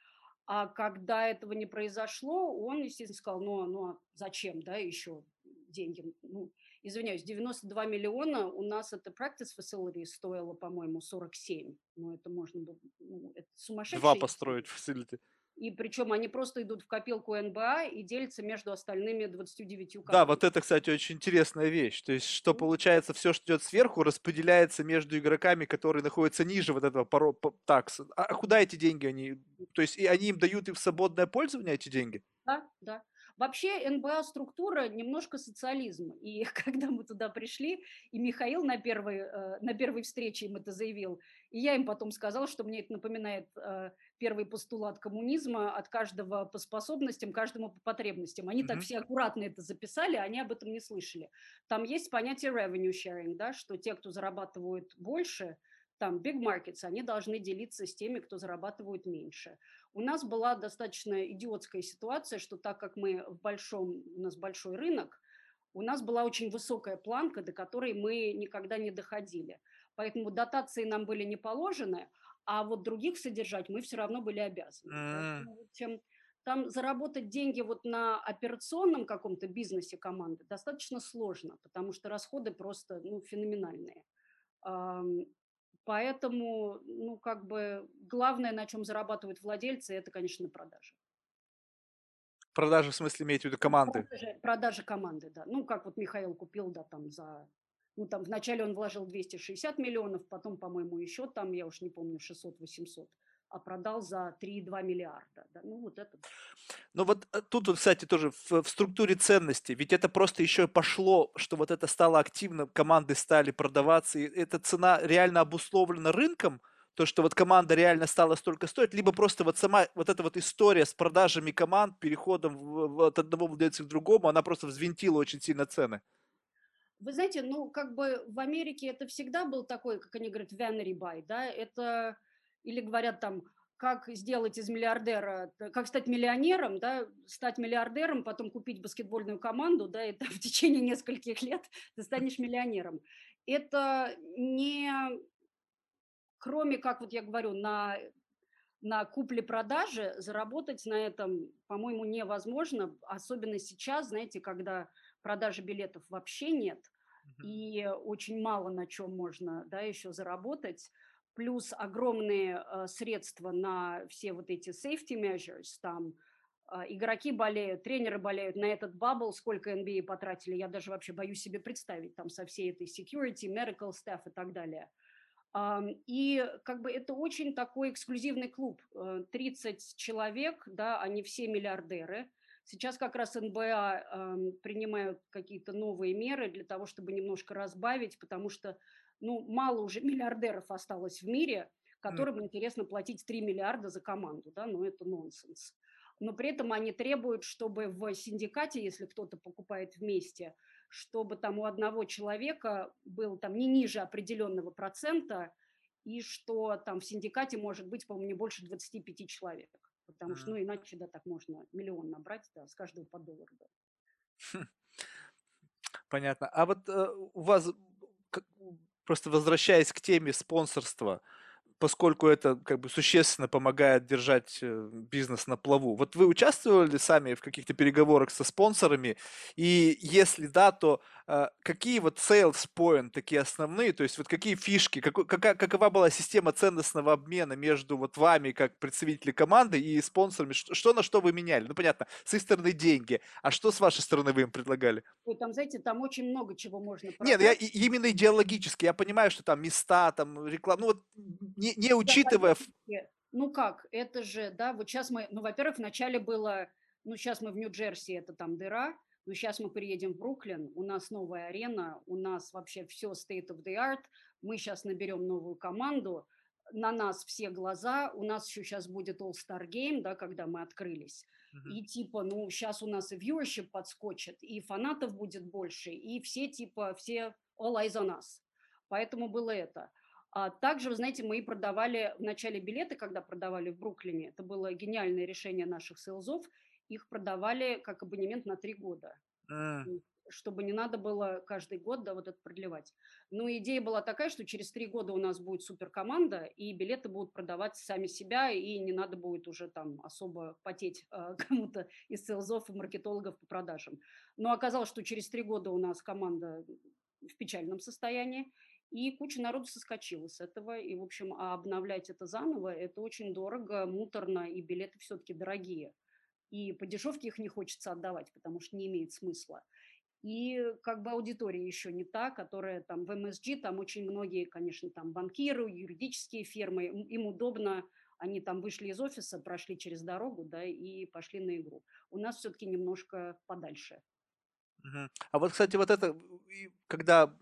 а когда этого не произошло, он, естественно, сказал, ну, ну а зачем, да, еще деньги. Ну, извиняюсь, 92 миллиона у нас это practice facility стоило, по-моему, 47. Ну, это можно было, ну, это сумасшедшие. Два построить facility. И причем они просто идут в копилку НБА и делятся между остальными 29 командами. Да, вот это, кстати, очень интересная вещь. То есть, что получается, все, что идет сверху, распределяется между игроками, которые находятся ниже вот этого поро... такса. А куда эти деньги они? То есть, и они им дают и в свободное пользование эти деньги? Да, да. Вообще НБА структура немножко социализм. И когда мы туда пришли, и Михаил на первой, э, на первой встрече им это заявил, и я им потом сказала, что мне это напоминает э, первый постулат коммунизма от каждого по способностям, каждому по потребностям. Они mm-hmm. так все аккуратно это записали, они об этом не слышали. Там есть понятие revenue sharing, да, что те, кто зарабатывают больше, там big markets, они должны делиться с теми, кто зарабатывает меньше. У нас была достаточно идиотская ситуация, что так как мы в большом, у нас большой рынок, у нас была очень высокая планка, до которой мы никогда не доходили. Поэтому дотации нам были не положены, а вот других содержать мы все равно были обязаны. Поэтому, там заработать деньги вот на операционном каком-то бизнесе команды достаточно сложно, потому что расходы просто ну, феноменальные. Поэтому, ну, как бы, главное, на чем зарабатывают владельцы, это, конечно, продажи. Продажи, в смысле, имеете в виду команды? Продажи, продажи команды, да. Ну, как вот Михаил купил, да, там за... Ну, там вначале он вложил 260 миллионов, потом, по-моему, еще там, я уж не помню, 600-800 а продал за 3,2 миллиарда. Да? Ну, вот это. Ну, вот э, тут, кстати, тоже в, в структуре ценностей, ведь это просто еще пошло, что вот это стало активно, команды стали продаваться, и эта цена реально обусловлена рынком, то, что вот команда реально стала столько стоить, либо просто вот сама вот эта вот история с продажами команд, переходом в, в, от одного владельца к другому, она просто взвинтила очень сильно цены. Вы знаете, ну, как бы в Америке это всегда был такой, как они говорят, vanity buy, да, это или говорят там, как сделать из миллиардера, как стать миллионером, да, стать миллиардером, потом купить баскетбольную команду, да, и там в течение нескольких лет ты станешь миллионером. Это не, кроме, как вот я говорю, на, на купле-продаже заработать на этом, по-моему, невозможно, особенно сейчас, знаете, когда продажи билетов вообще нет, и очень мало на чем можно, да, еще заработать плюс огромные э, средства на все вот эти safety measures, там э, игроки болеют, тренеры болеют, на этот бабл сколько NBA потратили, я даже вообще боюсь себе представить, там со всей этой security, medical staff и так далее. И как бы это очень такой эксклюзивный клуб, 30 э, человек, да, они все миллиардеры. Сейчас как раз НБА э, принимают какие-то новые меры для того, чтобы немножко разбавить, потому что ну, мало уже миллиардеров осталось в мире, которым mm. интересно платить 3 миллиарда за команду, да, ну это нонсенс. Но при этом они требуют, чтобы в синдикате, если кто-то покупает вместе, чтобы там у одного человека был там не ниже определенного процента, и что там в синдикате может быть, по-моему, не больше 25 человек. Потому mm. что, ну, иначе, да, так можно миллион набрать, да, с каждого по доллару. Да. Понятно. А вот э, у вас просто возвращаясь к теме спонсорства, поскольку это как бы существенно помогает держать э, бизнес на плаву. Вот вы участвовали сами в каких-то переговорах со спонсорами? И если да, то э, какие вот sales point такие основные, то есть вот какие фишки, какой, какая, какова была система ценностного обмена между вот вами как представители команды и спонсорами? Что, что на что вы меняли? Ну понятно, с их стороны деньги, а что с вашей стороны вы им предлагали? Ой, там, знаете, там очень много чего можно продать. Нет, я именно идеологически, я понимаю, что там места, там реклама, ну вот не, не учитывая... Ну как, это же, да, вот сейчас мы, ну, во-первых, вначале было, ну, сейчас мы в Нью-Джерси, это там дыра, но сейчас мы приедем в Бруклин, у нас новая арена, у нас вообще все state of the art, мы сейчас наберем новую команду, на нас все глаза, у нас еще сейчас будет All-Star Game, да, когда мы открылись, uh-huh. и типа, ну, сейчас у нас и viewership подскочит, и фанатов будет больше, и все типа, все all eyes on us. Поэтому было это. А также, вы знаете, мы продавали в начале билеты, когда продавали в Бруклине. Это было гениальное решение наших сейлзов. Их продавали как абонемент на три года. Mm. чтобы не надо было каждый год, да, вот это продлевать. Но идея была такая, что через три года у нас будет суперкоманда, и билеты будут продавать сами себя, и не надо будет уже там особо потеть э, кому-то из селзов и маркетологов по продажам. Но оказалось, что через три года у нас команда в печальном состоянии, и куча народу соскочила с этого. И, в общем, а обновлять это заново, это очень дорого, муторно, и билеты все-таки дорогие. И по дешевке их не хочется отдавать, потому что не имеет смысла. И как бы аудитория еще не та, которая там в MSG, там очень многие, конечно, там банкиры, юридические фирмы, им удобно, они там вышли из офиса, прошли через дорогу, да, и пошли на игру. У нас все-таки немножко подальше. А вот, кстати, вот это, когда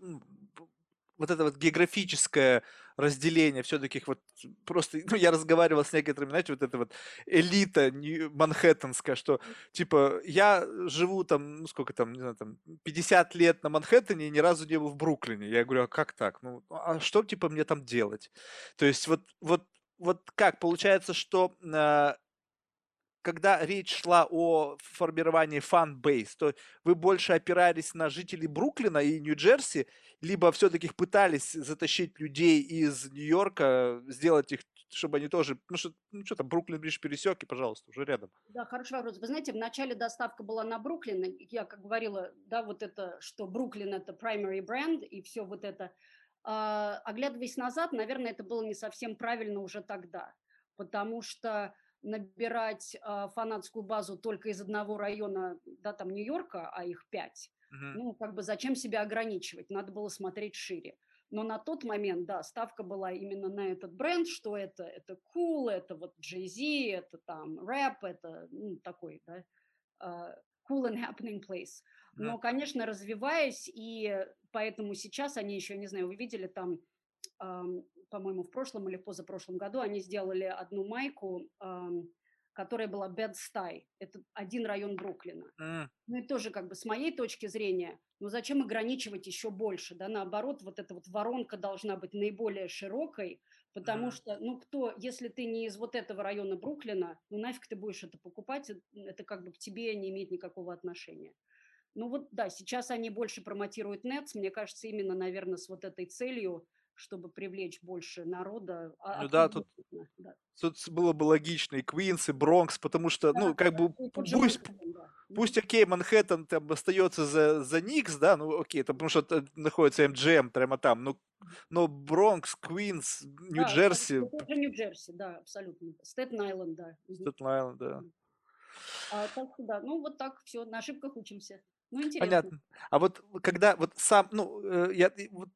вот это вот географическое разделение все-таки вот просто, ну, я разговаривал с некоторыми, знаете, вот это вот элита манхэттенская, что, типа, я живу там, ну, сколько там, не знаю, там, 50 лет на Манхэттене и ни разу не был в Бруклине. Я говорю, а как так? Ну, а что, типа, мне там делать? То есть вот, вот, вот как, получается, что э, когда речь шла о формировании фан-бейс, то вы больше опирались на жителей Бруклина и Нью-Джерси, либо все-таки пытались затащить людей из Нью-Йорка, сделать их, чтобы они тоже, ну что, ну что там, Бруклин ближе пересек, и, пожалуйста, уже рядом. Да, хороший вопрос. Вы знаете, в начале доставка была на Бруклин, я как говорила, да, вот это, что Бруклин это primary бренд, и все вот это. А, оглядываясь назад, наверное, это было не совсем правильно уже тогда, потому что набирать э, фанатскую базу только из одного района, да, там Нью-Йорка, а их пять, угу. ну, как бы зачем себя ограничивать? Надо было смотреть шире. Но на тот момент, да, ставка была именно на этот бренд, что это, это cool, это вот Jay-Z, это там рэп, это ну, такой, да, uh, cool and happening place. Но, конечно, развиваясь, и поэтому сейчас они еще, не знаю, вы видели там по-моему, в прошлом или позапрошлом году они сделали одну майку, которая была Bed-Stuy. Это один район Бруклина. Mm. Ну и тоже как бы с моей точки зрения, ну зачем ограничивать еще больше, да, наоборот, вот эта вот воронка должна быть наиболее широкой, потому mm. что, ну кто, если ты не из вот этого района Бруклина, ну нафиг ты будешь это покупать, это как бы к тебе не имеет никакого отношения. Ну вот да, сейчас они больше промотируют Nets, мне кажется, именно, наверное, с вот этой целью, чтобы привлечь больше народа. А, ну да, тут, да. тут было бы логично и Квинс, и Бронкс, потому что, да, ну, как да, бы, пусть, да. пусть, окей, Манхэттен там остается за, за Никс, да, ну, окей, это потому что находится МГМ прямо там, но, но Бронкс, Квинс, Нью-Джерси... Да, Нью-Джерси, да, абсолютно. Стэтен-Айленд, да. Стэтен-Айленд, да. А, так да, ну, вот так все, на ошибках учимся. Ну, интересно. Понятно. А вот когда вот сам, ну, э, я вот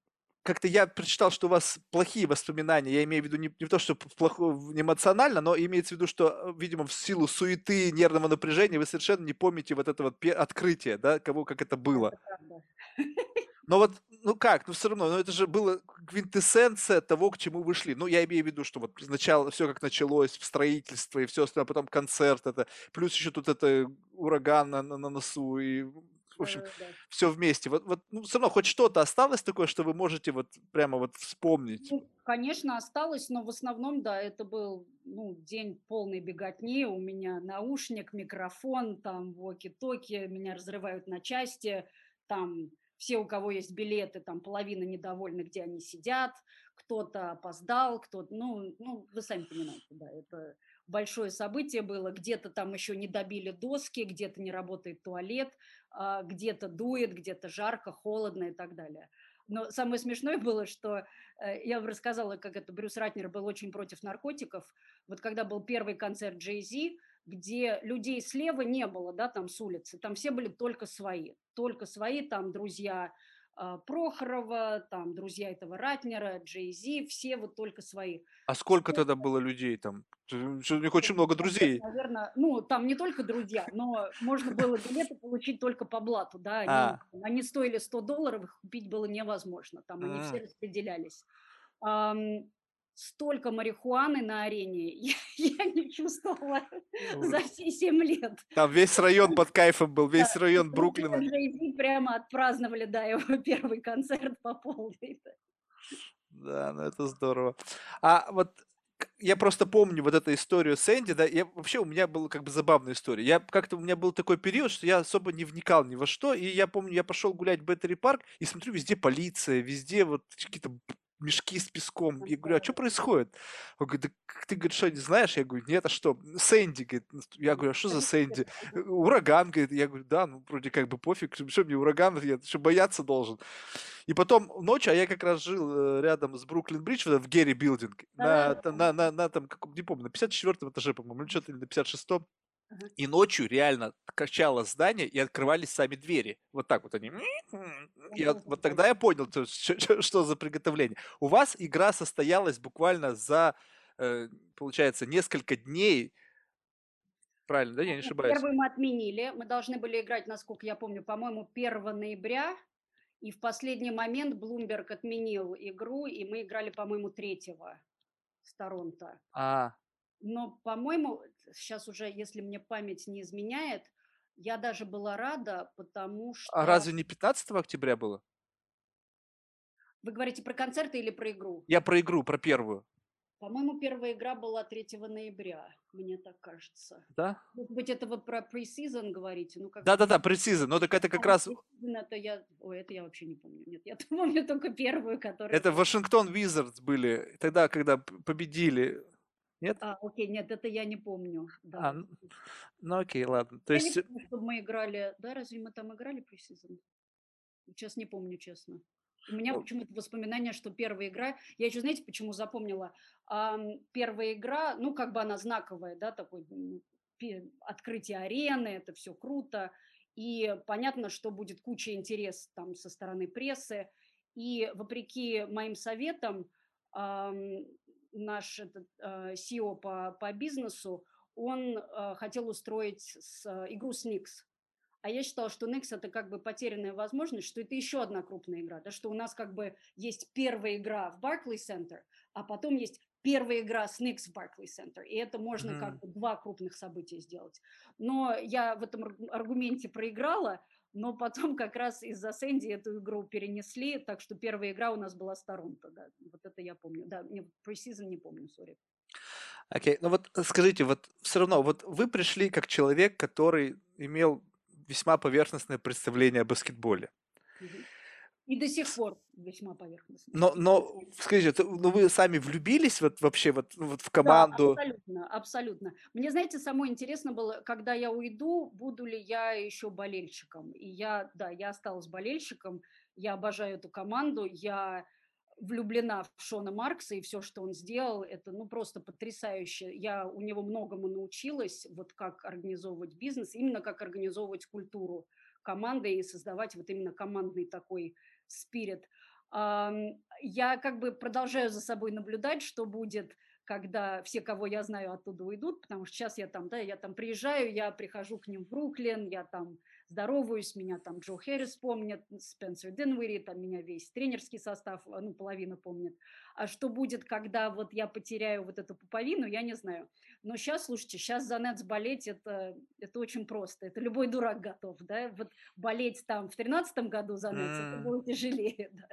как-то я прочитал, что у вас плохие воспоминания. Я имею в виду не, не то, что плохо, не эмоционально, но имеется в виду, что, э, видимо, в силу суеты, нервного напряжения вы совершенно не помните вот это вот открытие, да, кого, как это было. Но вот, ну как, ну все равно, ну это же было квинтэссенция того, к чему вы шли. Ну, я имею в виду, что вот сначала все как началось, строительство и все остальное, а потом концерт это, плюс еще тут это ураган на, на, на носу и в общем, да, да. все вместе. Вот, вот ну, все равно хоть что-то осталось такое, что вы можете вот прямо вот вспомнить? Ну, конечно, осталось, но в основном, да, это был ну, день полной беготни. У меня наушник, микрофон, там воки-токи, меня разрывают на части, там все, у кого есть билеты, там половина недовольны, где они сидят, кто-то опоздал, кто-то, ну, ну, вы сами понимаете, да, это большое событие было, где-то там еще не добили доски, где-то не работает туалет, где-то дует, где-то жарко, холодно и так далее. Но самое смешное было, что э, я вам рассказала, как это Брюс Ратнер был очень против наркотиков. Вот когда был первый концерт Jay-Z, где людей слева не было, да, там с улицы, там все были только свои, только свои, там друзья а, Прохорова, там друзья этого Ратнера, Джей Зи, все вот только свои. А сколько тогда было людей там? У них очень много друзей. Наверное, ну там не только друзья, но можно было билеты получить только по блату, да, они, а. они стоили 100 долларов, их купить было невозможно, там они все распределялись столько марихуаны на арене я, я не чувствовала за все семь лет. Там весь район под кайфом был, весь да, район Бруклина. Прямо отпраздновали, да, его первый концерт по полной. Да, ну это здорово. А вот я просто помню вот эту историю с Энди, да, я вообще у меня была как бы забавная история. Я как-то у меня был такой период, что я особо не вникал ни во что, и я помню, я пошел гулять в Беттери парк и смотрю, везде полиция, везде вот какие-то мешки с песком. Я говорю, а что происходит? Он говорит, да ты, говорит, что, не знаешь? Я говорю, нет, а что? Сэнди, говорит. Я говорю, а что за Сэнди? Ураган, говорит. Я говорю, да, ну, вроде как бы пофиг, что мне ураган, я что, бояться должен? И потом ночью, а я как раз жил э, рядом с Бруклин-Бридж, в Герри Билдинг, на, на, на, на, там, не помню, на 54 этаже, по-моему, или что-то, или на 56-м. И ночью реально качало здание и открывались сами двери. Вот так вот они. И вот, вот тогда я понял, что, что за приготовление. У вас игра состоялась буквально за, э, получается, несколько дней. Правильно, да? Я не ошибаюсь. Первый мы отменили. Мы должны были играть, насколько я помню, по-моему, 1 ноября. И в последний момент Блумберг отменил игру, и мы играли, по-моему, 3 с Торонто. А, но, по-моему, сейчас уже, если мне память не изменяет, я даже была рада, потому что... А разве не 15 октября было? Вы говорите про концерты или про игру? Я про игру, про первую. По-моему, первая игра была 3 ноября, мне так кажется. Да? Может быть, это вы про пресизон говорите? Ну, как Да-да-да, пресизон, но так это как а, раз... Это я... Ой, это я вообще не помню. Нет, я помню только первую, которая... Это Вашингтон Визардс были, тогда, когда победили нет? А, окей, нет, это я не помню. Да. А, ну, окей, ладно. То я есть... не помню, чтобы мы играли, да, разве мы там играли пресизон? Сейчас не помню, честно. У меня ну... почему-то воспоминание, что первая игра, я еще, знаете, почему запомнила? А, первая игра, ну, как бы она знаковая, да, такой открытие арены, это все круто, и понятно, что будет куча интереса там со стороны прессы, и вопреки моим советам, наш этот, э, CEO по, по бизнесу, он э, хотел устроить с, э, игру с Nix. А я считала, что Nix это как бы потерянная возможность, что это еще одна крупная игра, да, что у нас как бы есть первая игра в Barclays Center, а потом есть первая игра с Nix в Barclays Center, и это можно mm. как бы два крупных события сделать. Но я в этом аргументе проиграла, но потом как раз из-за Сэнди эту игру перенесли, так что первая игра у нас была с Торонто, да, вот это я помню, да, не, пресизон не помню, сори. Окей, okay. ну вот э, скажите, вот все равно, вот вы пришли как человек, который имел весьма поверхностное представление о баскетболе. Mm-hmm. И до сих пор весьма поверхностно. Но, но скажите, ну вы сами влюбились вот вообще вот, вот в команду? Да, абсолютно, абсолютно. Мне, знаете, самое интересно было, когда я уйду, буду ли я еще болельщиком. И я, да, я осталась болельщиком, я обожаю эту команду, я влюблена в Шона Маркса и все, что он сделал, это ну просто потрясающе. Я у него многому научилась, вот как организовывать бизнес, именно как организовывать культуру команды и создавать вот именно командный такой спирит. Я как бы продолжаю за собой наблюдать, что будет, когда все, кого я знаю, оттуда уйдут, потому что сейчас я там, да, я там приезжаю, я прихожу к ним в Бруклин, я там здороваюсь, меня там Джо Хэррис помнит, Спенсер Денвери, там меня весь тренерский состав, ну, половина помнит. А что будет, когда вот я потеряю вот эту пуповину, я не знаю. Но сейчас, слушайте, сейчас за Нетс болеть, это, это очень просто. Это любой дурак готов, да. Вот болеть там в тринадцатом году за Нетс, это будет тяжелее, да.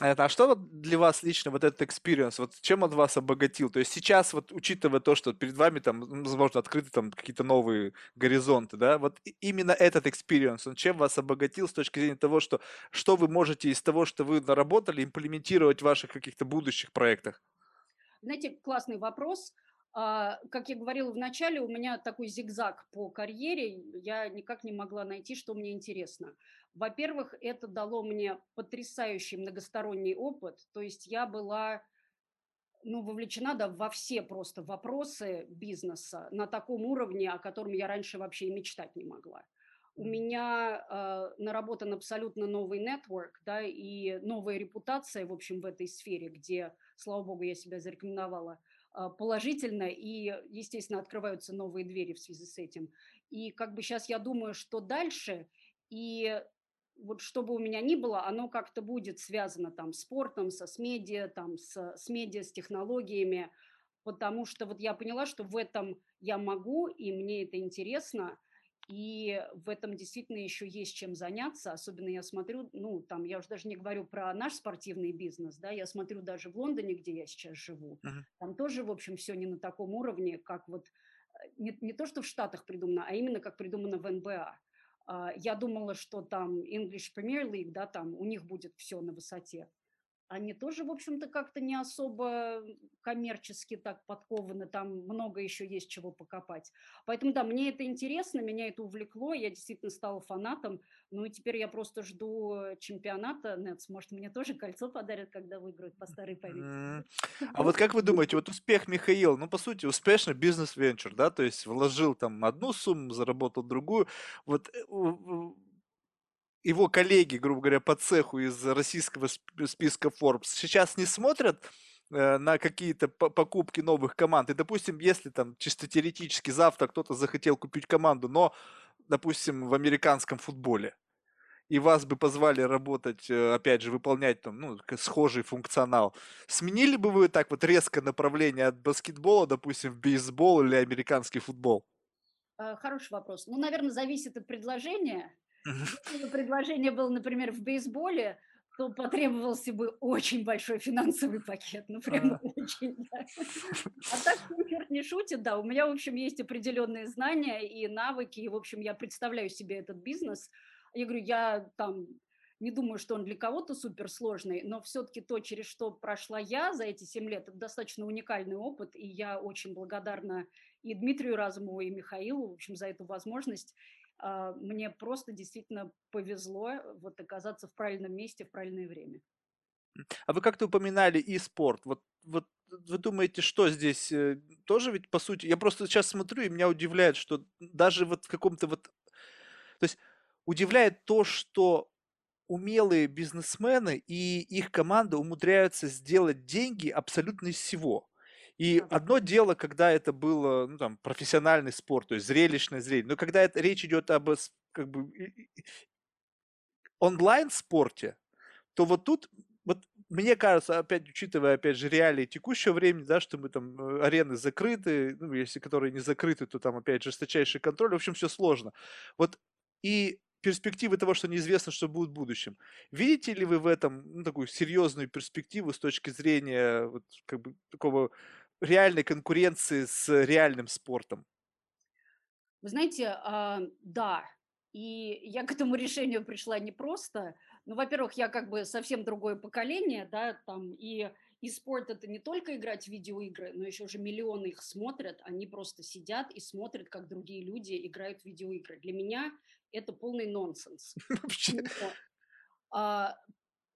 А что вот для вас лично вот этот experience, вот чем он вас обогатил? То есть сейчас вот учитывая то, что перед вами там, возможно, открыты там какие-то новые горизонты, да, вот именно этот experience, он чем вас обогатил с точки зрения того, что что вы можете из того, что вы наработали, имплементировать в ваших каких-то будущих проектах? Знаете, классный вопрос. А, как я говорила в начале, у меня такой зигзаг по карьере, я никак не могла найти, что мне интересно. Во-первых, это дало мне потрясающий многосторонний опыт, то есть я была ну, вовлечена да, во все просто вопросы бизнеса на таком уровне, о котором я раньше вообще и мечтать не могла. У меня э, наработан абсолютно новый нетворк, да, и новая репутация, в общем, в этой сфере, где, слава богу, я себя зарекомендовала положительно, и, естественно, открываются новые двери в связи с этим. И как бы сейчас я думаю, что дальше, и вот что бы у меня ни было, оно как-то будет связано там с спортом, со с медиа, там с, с медиа, с технологиями, потому что вот я поняла, что в этом я могу, и мне это интересно, И в этом действительно еще есть чем заняться. Особенно я смотрю, ну, там, я уже даже не говорю про наш спортивный бизнес, да, я смотрю даже в Лондоне, где я сейчас живу. Мгм. Там тоже, в общем, все не на таком уровне, как вот э, не, не то, что в Штатах придумано, а именно как придумано в НБА. А, Я думала, что там English Premier League, да, там у них будет все на высоте. Они тоже, в общем-то, как-то не особо коммерчески так подкованы, там много еще есть чего покопать. Поэтому, да, мне это интересно, меня это увлекло, я действительно стала фанатом, ну и теперь я просто жду э, чемпионата Нетс, может, мне тоже кольцо подарят, когда выиграют по старой памяти. А вот как вы думаете, вот успех Михаила, ну, по сути, успешный бизнес-венчур, да, то есть вложил там одну сумму, заработал другую. Вот э, его коллеги, грубо говоря, по цеху из российского сп- списка Forbes сейчас не смотрят э, на какие-то по- покупки новых команд. И, допустим, если там чисто теоретически завтра кто-то захотел купить команду, но, допустим, в американском футболе, и вас бы позвали работать, э, опять же, выполнять там, ну, схожий функционал, сменили бы вы так вот резко направление от баскетбола, допустим, в бейсбол или американский футбол? Э, Хороший вопрос. Ну, наверное, зависит от предложения. Если бы предложение было, например, в бейсболе, то потребовался бы очень большой финансовый пакет, ну прямо А. очень, да. А так, черт не шутит, да, у меня, в общем, есть определенные знания и навыки, и, в общем, я представляю себе этот бизнес. Я говорю, я там не думаю, что он для кого-то суперсложный, но все-таки то, через что прошла я за эти 7 лет, это достаточно уникальный опыт, и я очень благодарна и Дмитрию Разумову, и Михаилу, в общем, за эту возможность. А, Мне просто действительно повезло вот оказаться в правильном месте в правильное время. А вы как-то упоминали и спорт. Вот, вот вы думаете, что здесь э, тоже ведь по сути? Я просто сейчас смотрю и меня удивляет, что даже вот в каком-то вот, то есть удивляет то, что умелые бизнесмены и их команда умудряются сделать деньги абсолютно из всего. И одно дело, когда это было, ну, там, профессиональный спорт, то есть зрелищное зрелище, но когда это, речь идет об как бы онлайн-спорте, то вот тут, вот мне кажется, опять учитывая, опять же, реалии текущего времени, да, что мы там, э, арены закрыты, ну, если которые не закрыты, то там опять жесточайший контроль, в общем, все сложно. Вот и перспективы того, что неизвестно, что будет в будущем. Видите ли вы в этом ну, такую серьезную перспективу с точки зрения вот, как бы, такого реальной конкуренции с реальным спортом? Вы знаете, а, да, и я к этому решению пришла непросто. Ну, во-первых, я как бы совсем другое поколение, да, там, и, и спорт это не только играть в видеоигры, но еще же миллионы их смотрят, они просто сидят и смотрят, как другие люди играют в видеоигры. Для меня это полный нонсенс. Вообще. А,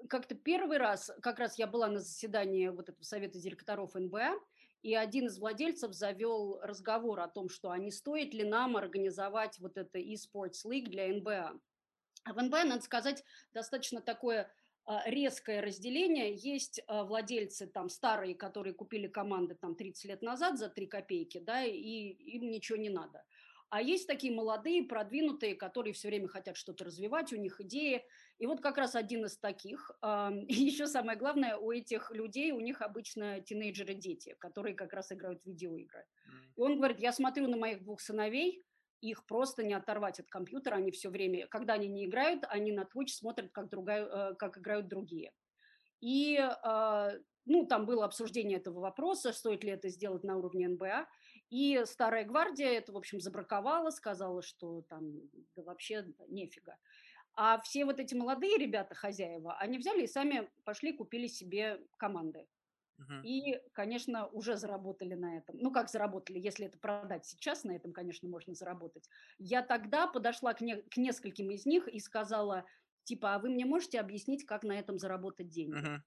как-то первый раз, как раз я была на заседании вот этого совета директоров НБА, и один из владельцев завел разговор о том, что а не стоит ли нам организовать вот это eSports League для НБА. А в НБА, надо сказать, достаточно такое а, резкое разделение. Есть а, владельцы там старые, которые купили команды там 30 лет назад за 3 копейки, да, и им ничего не надо. А есть такие молодые, продвинутые, которые все время хотят что-то развивать, у них идеи. И вот как раз один из таких. а, И еще самое главное, у этих людей, у них обычно тинейджеры-дети, которые как раз играют в видеоигры. И он говорит, я смотрю на моих двух сыновей, их просто не оторвать от компьютера, они все время, когда они не играют, они на Twitch смотрят, как, другая, э, как играют другие. И, а, ну, там было обсуждение этого вопроса, стоит ли это сделать на уровне НБА. И старая гвардия это, в общем, забраковала, сказала, что там, да вообще нефига. А все вот эти молодые ребята, хозяева, они взяли и сами пошли купили себе команды. И, конечно, уже заработали на этом. Ну, как заработали, если это продать сейчас, на этом, конечно, можно заработать. Я тогда подошла к, не- к нескольким из них и сказала, типа, а вы мне можете объяснить, как на этом заработать деньги? Мгм.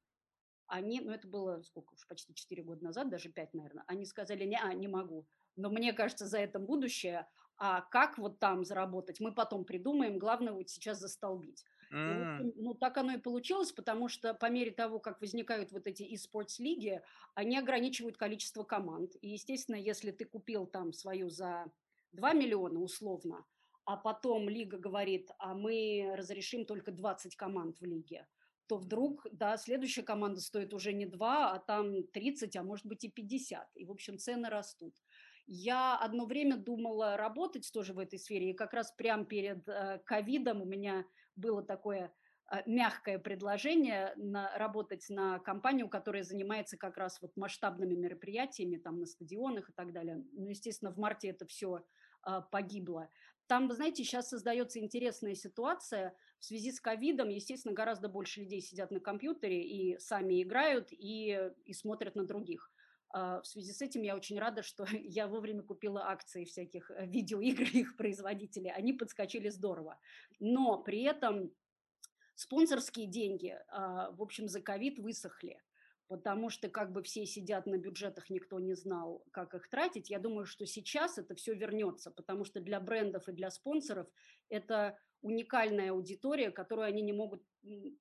Они, ну, это было сколько уж, почти 4 года назад, даже 5, наверное. Они сказали, не, а, не могу. Но мне кажется, за этим будущее. А как вот там заработать, мы потом придумаем. Главное вот сейчас застолбить. М. общем, ну, так оно и получилось, потому что по мере того, как возникают вот эти e-sports лиги, они ограничивают количество команд. И, естественно, если ты купил там свою за 2 миллиона условно, а потом лига говорит, а мы разрешим только 20 команд в лиге, то вдруг, да, следующая команда стоит уже не 2, а там 30, а может быть и 50. И, в общем, цены растут. Я одно время думала работать тоже в этой сфере, и как раз прямо перед э, ковидом у меня было такое э, мягкое предложение на, работать на компанию, которая занимается как раз вот масштабными мероприятиями там на стадионах и так далее. Ну, естественно, в марте это все а, погибло. Там, вы знаете, сейчас создается интересная ситуация. В связи с ковидом, естественно, гораздо больше людей сидят на компьютере и сами играют, и, и смотрят на других. А, в связи с этим я очень рада, что я вовремя купила акции всяких э, видеоигр их производителей. Они подскочили здорово. Но при этом спонсорские деньги, а, в общем, за ковид высохли потому что как бы все сидят на бюджетах, никто не знал, как их тратить. Я думаю, что сейчас это все вернется, потому что для брендов и для спонсоров это уникальная аудитория, которую они не могут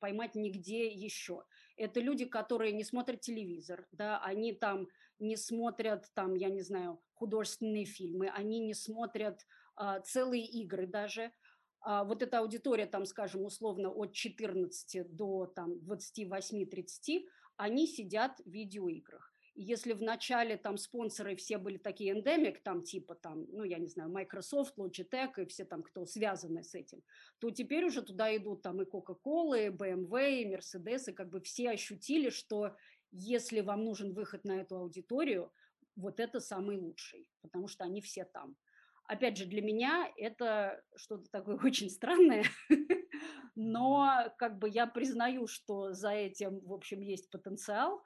поймать нигде еще. Это люди, которые не смотрят телевизор, да, они там не смотрят, там, я не знаю, художественные фильмы, они не смотрят а, целые игры даже. А, вот эта аудитория, там, скажем, условно от 14 до там, 28-30, они сидят в видеоиграх. Если в начале там спонсоры все были такие эндемик, там типа там, ну я не знаю, Microsoft, Logitech и все там, кто связаны с этим, то теперь уже туда идут там и Coca-Cola, и BMW, и Mercedes, и как бы все ощутили, что если вам нужен выход на эту аудиторию, вот это самый лучший, потому что они все там. Опять же, для меня это что-то такое очень странное, но как бы я признаю, что за этим, в общем, есть потенциал.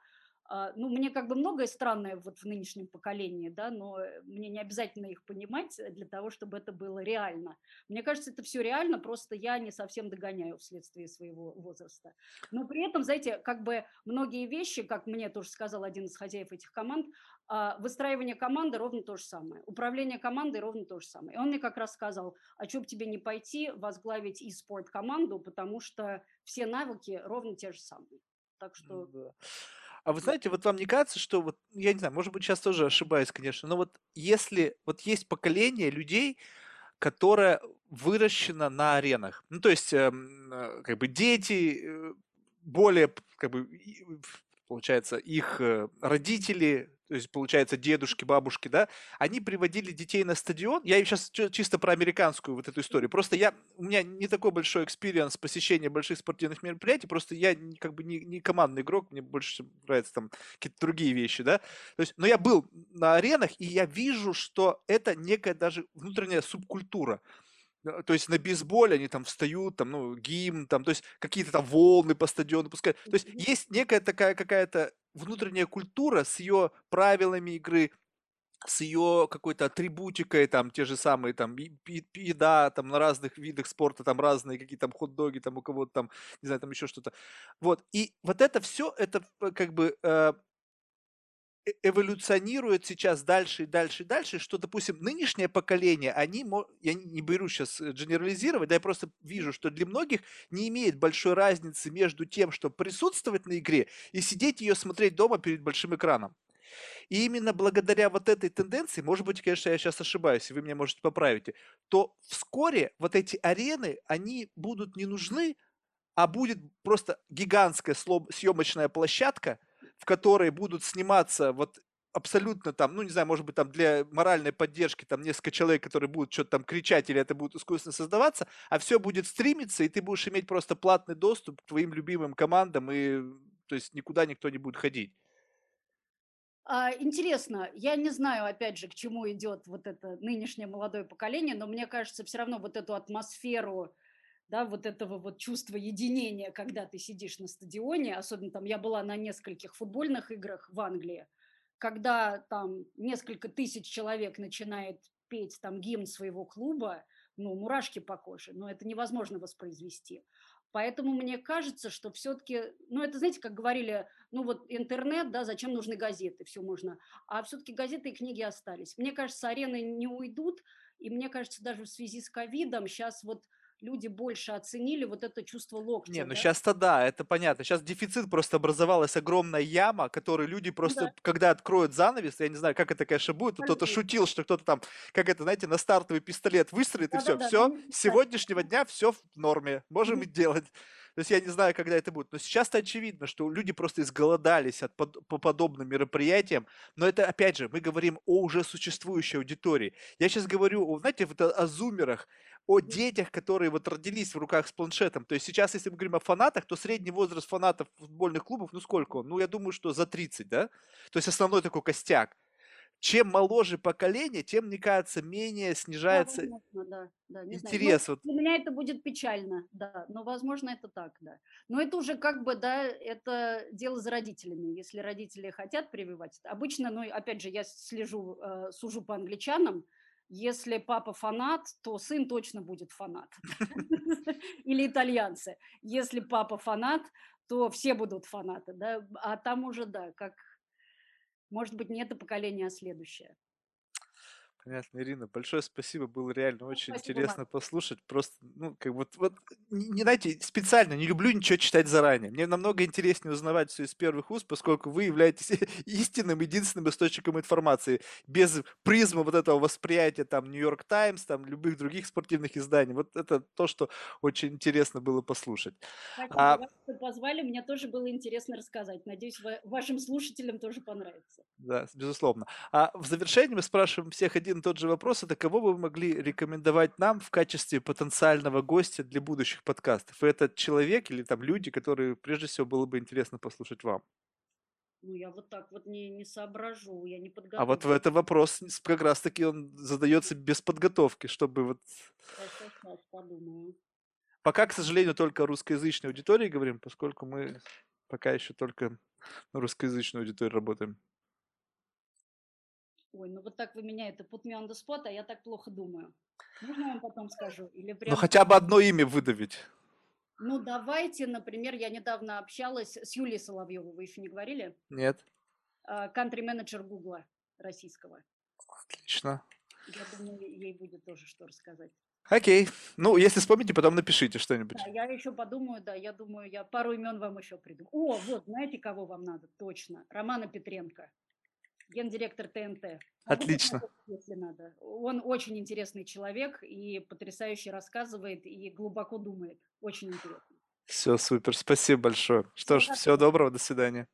А, ну, мне как бы многое странное вот в нынешнем поколении, да, но мне не обязательно их понимать для того, чтобы это было реально. Мне кажется, это все реально, просто я не совсем догоняю вследствие своего возраста. Но при этом, знаете, как бы многие вещи, как мне тоже сказал один из хозяев этих команд, а, выстраивание команды ровно то же самое, управление командой ровно то же самое. И он мне как раз сказал, а что бы тебе не пойти возглавить и спорт команду, потому что все навыки ровно те же самые. Так что... Да. А вы знаете, вот вам не кажется, что вот, я не знаю, может быть, сейчас тоже ошибаюсь, конечно, но вот если вот есть поколение людей, которое выращено на аренах, ну, то есть, эм, э, как бы дети, э, более, как бы, получается, их э, родители, то есть, получается, дедушки, бабушки, да, они приводили детей на стадион. Я сейчас чисто про американскую вот эту историю. Просто я, у меня не такой большой experience посещения больших спортивных мероприятий, просто я как бы не, не командный игрок, мне больше нравятся там какие-то другие вещи, да. То есть, но я был на аренах, и я вижу, что это некая даже внутренняя субкультура. Э, то есть на бейсболе они там встают, там, ну, гимн, там, то есть какие-то там волны по стадиону пускают. То есть есть некая такая какая-то внутренняя культура с ее правилами игры, с ее какой-то атрибутикой, там, те же самые, там, еда, там, на разных видах спорта, там, разные какие там хот-доги, там, у кого-то там, не знаю, там еще что-то. Вот, и вот это все, это как бы э, Э, эволюционирует сейчас дальше и дальше и дальше, что, допустим, нынешнее поколение, они, я не беру сейчас генерализировать, да, я просто вижу, что для многих не имеет большой разницы между тем, что присутствовать на игре и сидеть ее смотреть дома перед большим экраном. И именно благодаря вот этой тенденции, может быть, конечно, я сейчас ошибаюсь, и вы меня можете поправить, то вскоре вот эти арены, они будут не нужны, а будет просто гигантская съемочная площадка – в которой будут сниматься вот абсолютно там, ну, не знаю, может быть, там для моральной поддержки там несколько человек, которые будут что-то там кричать или это будет искусственно создаваться, а все будет стримиться, и ты будешь иметь просто платный доступ к твоим любимым командам, и то есть никуда никто не будет ходить. А, интересно, я не знаю, опять же, к чему идет вот это нынешнее молодое поколение, но мне кажется, все равно вот эту атмосферу да, вот этого вот чувства единения, когда ты сидишь на стадионе, особенно там я была на нескольких футбольных играх в Англии, когда там несколько тысяч человек начинает петь там гимн своего клуба, ну, мурашки по коже, но это невозможно воспроизвести. Поэтому мне кажется, что все-таки, ну, это, знаете, как говорили, ну, вот интернет, да, зачем нужны газеты, все можно. А все-таки газеты и книги остались. Мне кажется, арены не уйдут, и мне кажется, даже в связи с ковидом сейчас вот люди больше оценили вот это чувство локтя. Не, ну да? сейчас-то да, это понятно. Сейчас дефицит просто образовалась огромная яма, которую люди просто, да. когда откроют занавес, я не знаю, как это, конечно, будет, кто-то шутил, что кто-то там, как это, знаете, на стартовый пистолет выстрелит, да, и все, да, все, да, с сегодняшнего дня все в норме, можем и делать. То есть я не знаю, когда это будет. Но сейчас-то очевидно, что люди просто изголодались от под, по подобным мероприятиям. Но это, опять же, мы говорим о уже существующей аудитории. Я сейчас говорю, знаете, вот о, о зумерах, о детях, которые вот родились в руках с планшетом. То есть сейчас, если мы говорим о фанатах, то средний возраст фанатов футбольных клубов, ну сколько он? Ну, я думаю, что за 30, да? То есть основной такой костяк. Чем моложе поколение, тем, мне кажется, менее Да, снижается возможно, да, да. Ну, интерес. Вот, для меня это будет печально, да, но, возможно, это так, да. Но это уже как бы, да, это дело за родителями. Если родители хотят прививать, обычно, ну, опять же, я слежу, э, сужу по англичанам, если папа фанат, то сын точно будет фанат. Или итальянцы. Если папа фанат, то все будут фанаты, да. А там уже, да, как, может быть, не это поколение, а следующее. Понятно, Ирина, большое спасибо, было реально Ну, очень Спасибо вам. интересно послушать. Просто, ну, как вот, вот, не, не знаете, специально не люблю ничего читать заранее. Мне намного интереснее узнавать все из первых уст, поскольку вы являетесь истинным, единственным источником информации, без призмы вот этого восприятия там Нью-Йорк Таймс, там любых других спортивных изданий. Вот это то, что очень интересно было послушать. Спасибо А, вам, что позвали. Мне тоже было интересно рассказать. Надеюсь, ва- вашим слушателям тоже понравится. Да, безусловно. А в завершении мы спрашиваем всех один и тот же вопрос. Это кого бы вы могли рекомендовать нам в качестве потенциального гостя для будущих подкастов? И этот человек или там люди, которые прежде всего было бы интересно послушать вам? Ну, я вот так вот не, не соображу, я не А вот в подготовлена. это вопрос как раз-таки он задается без подготовки, чтобы вот... Сейчас, подумаю. Пока, к сожалению, только о русскоязычной аудитории говорим, поскольку мы пока еще только на русскоязычную аудиторию работаем. Ой, ну вот так вы меня это put me on the spot, а я так плохо думаю. Можно я вам потом скажу? Или Ну, прям... хотя бы одно имя выдавить. Ну, давайте, например, я недавно общалась с Юлией Соловьевой, вы еще не говорили? Нет? Кантри-менеджер Гугла российского. Отлично. Я думаю, ей будет тоже что рассказать. Окей. Ну, если вспомните, потом напишите что-нибудь. Да, я еще подумаю, да, я думаю, я пару имен вам еще придумаю. О, вот, знаете, кого вам надо? Точно. Романа Петренко, гендиректор ТНТ. Могу Отлично. Если надо. Он очень интересный человек и потрясающе рассказывает и глубоко думает. Очень интересно. Все, супер. Спасибо большое. Что ж, Всего доброго, до свидания.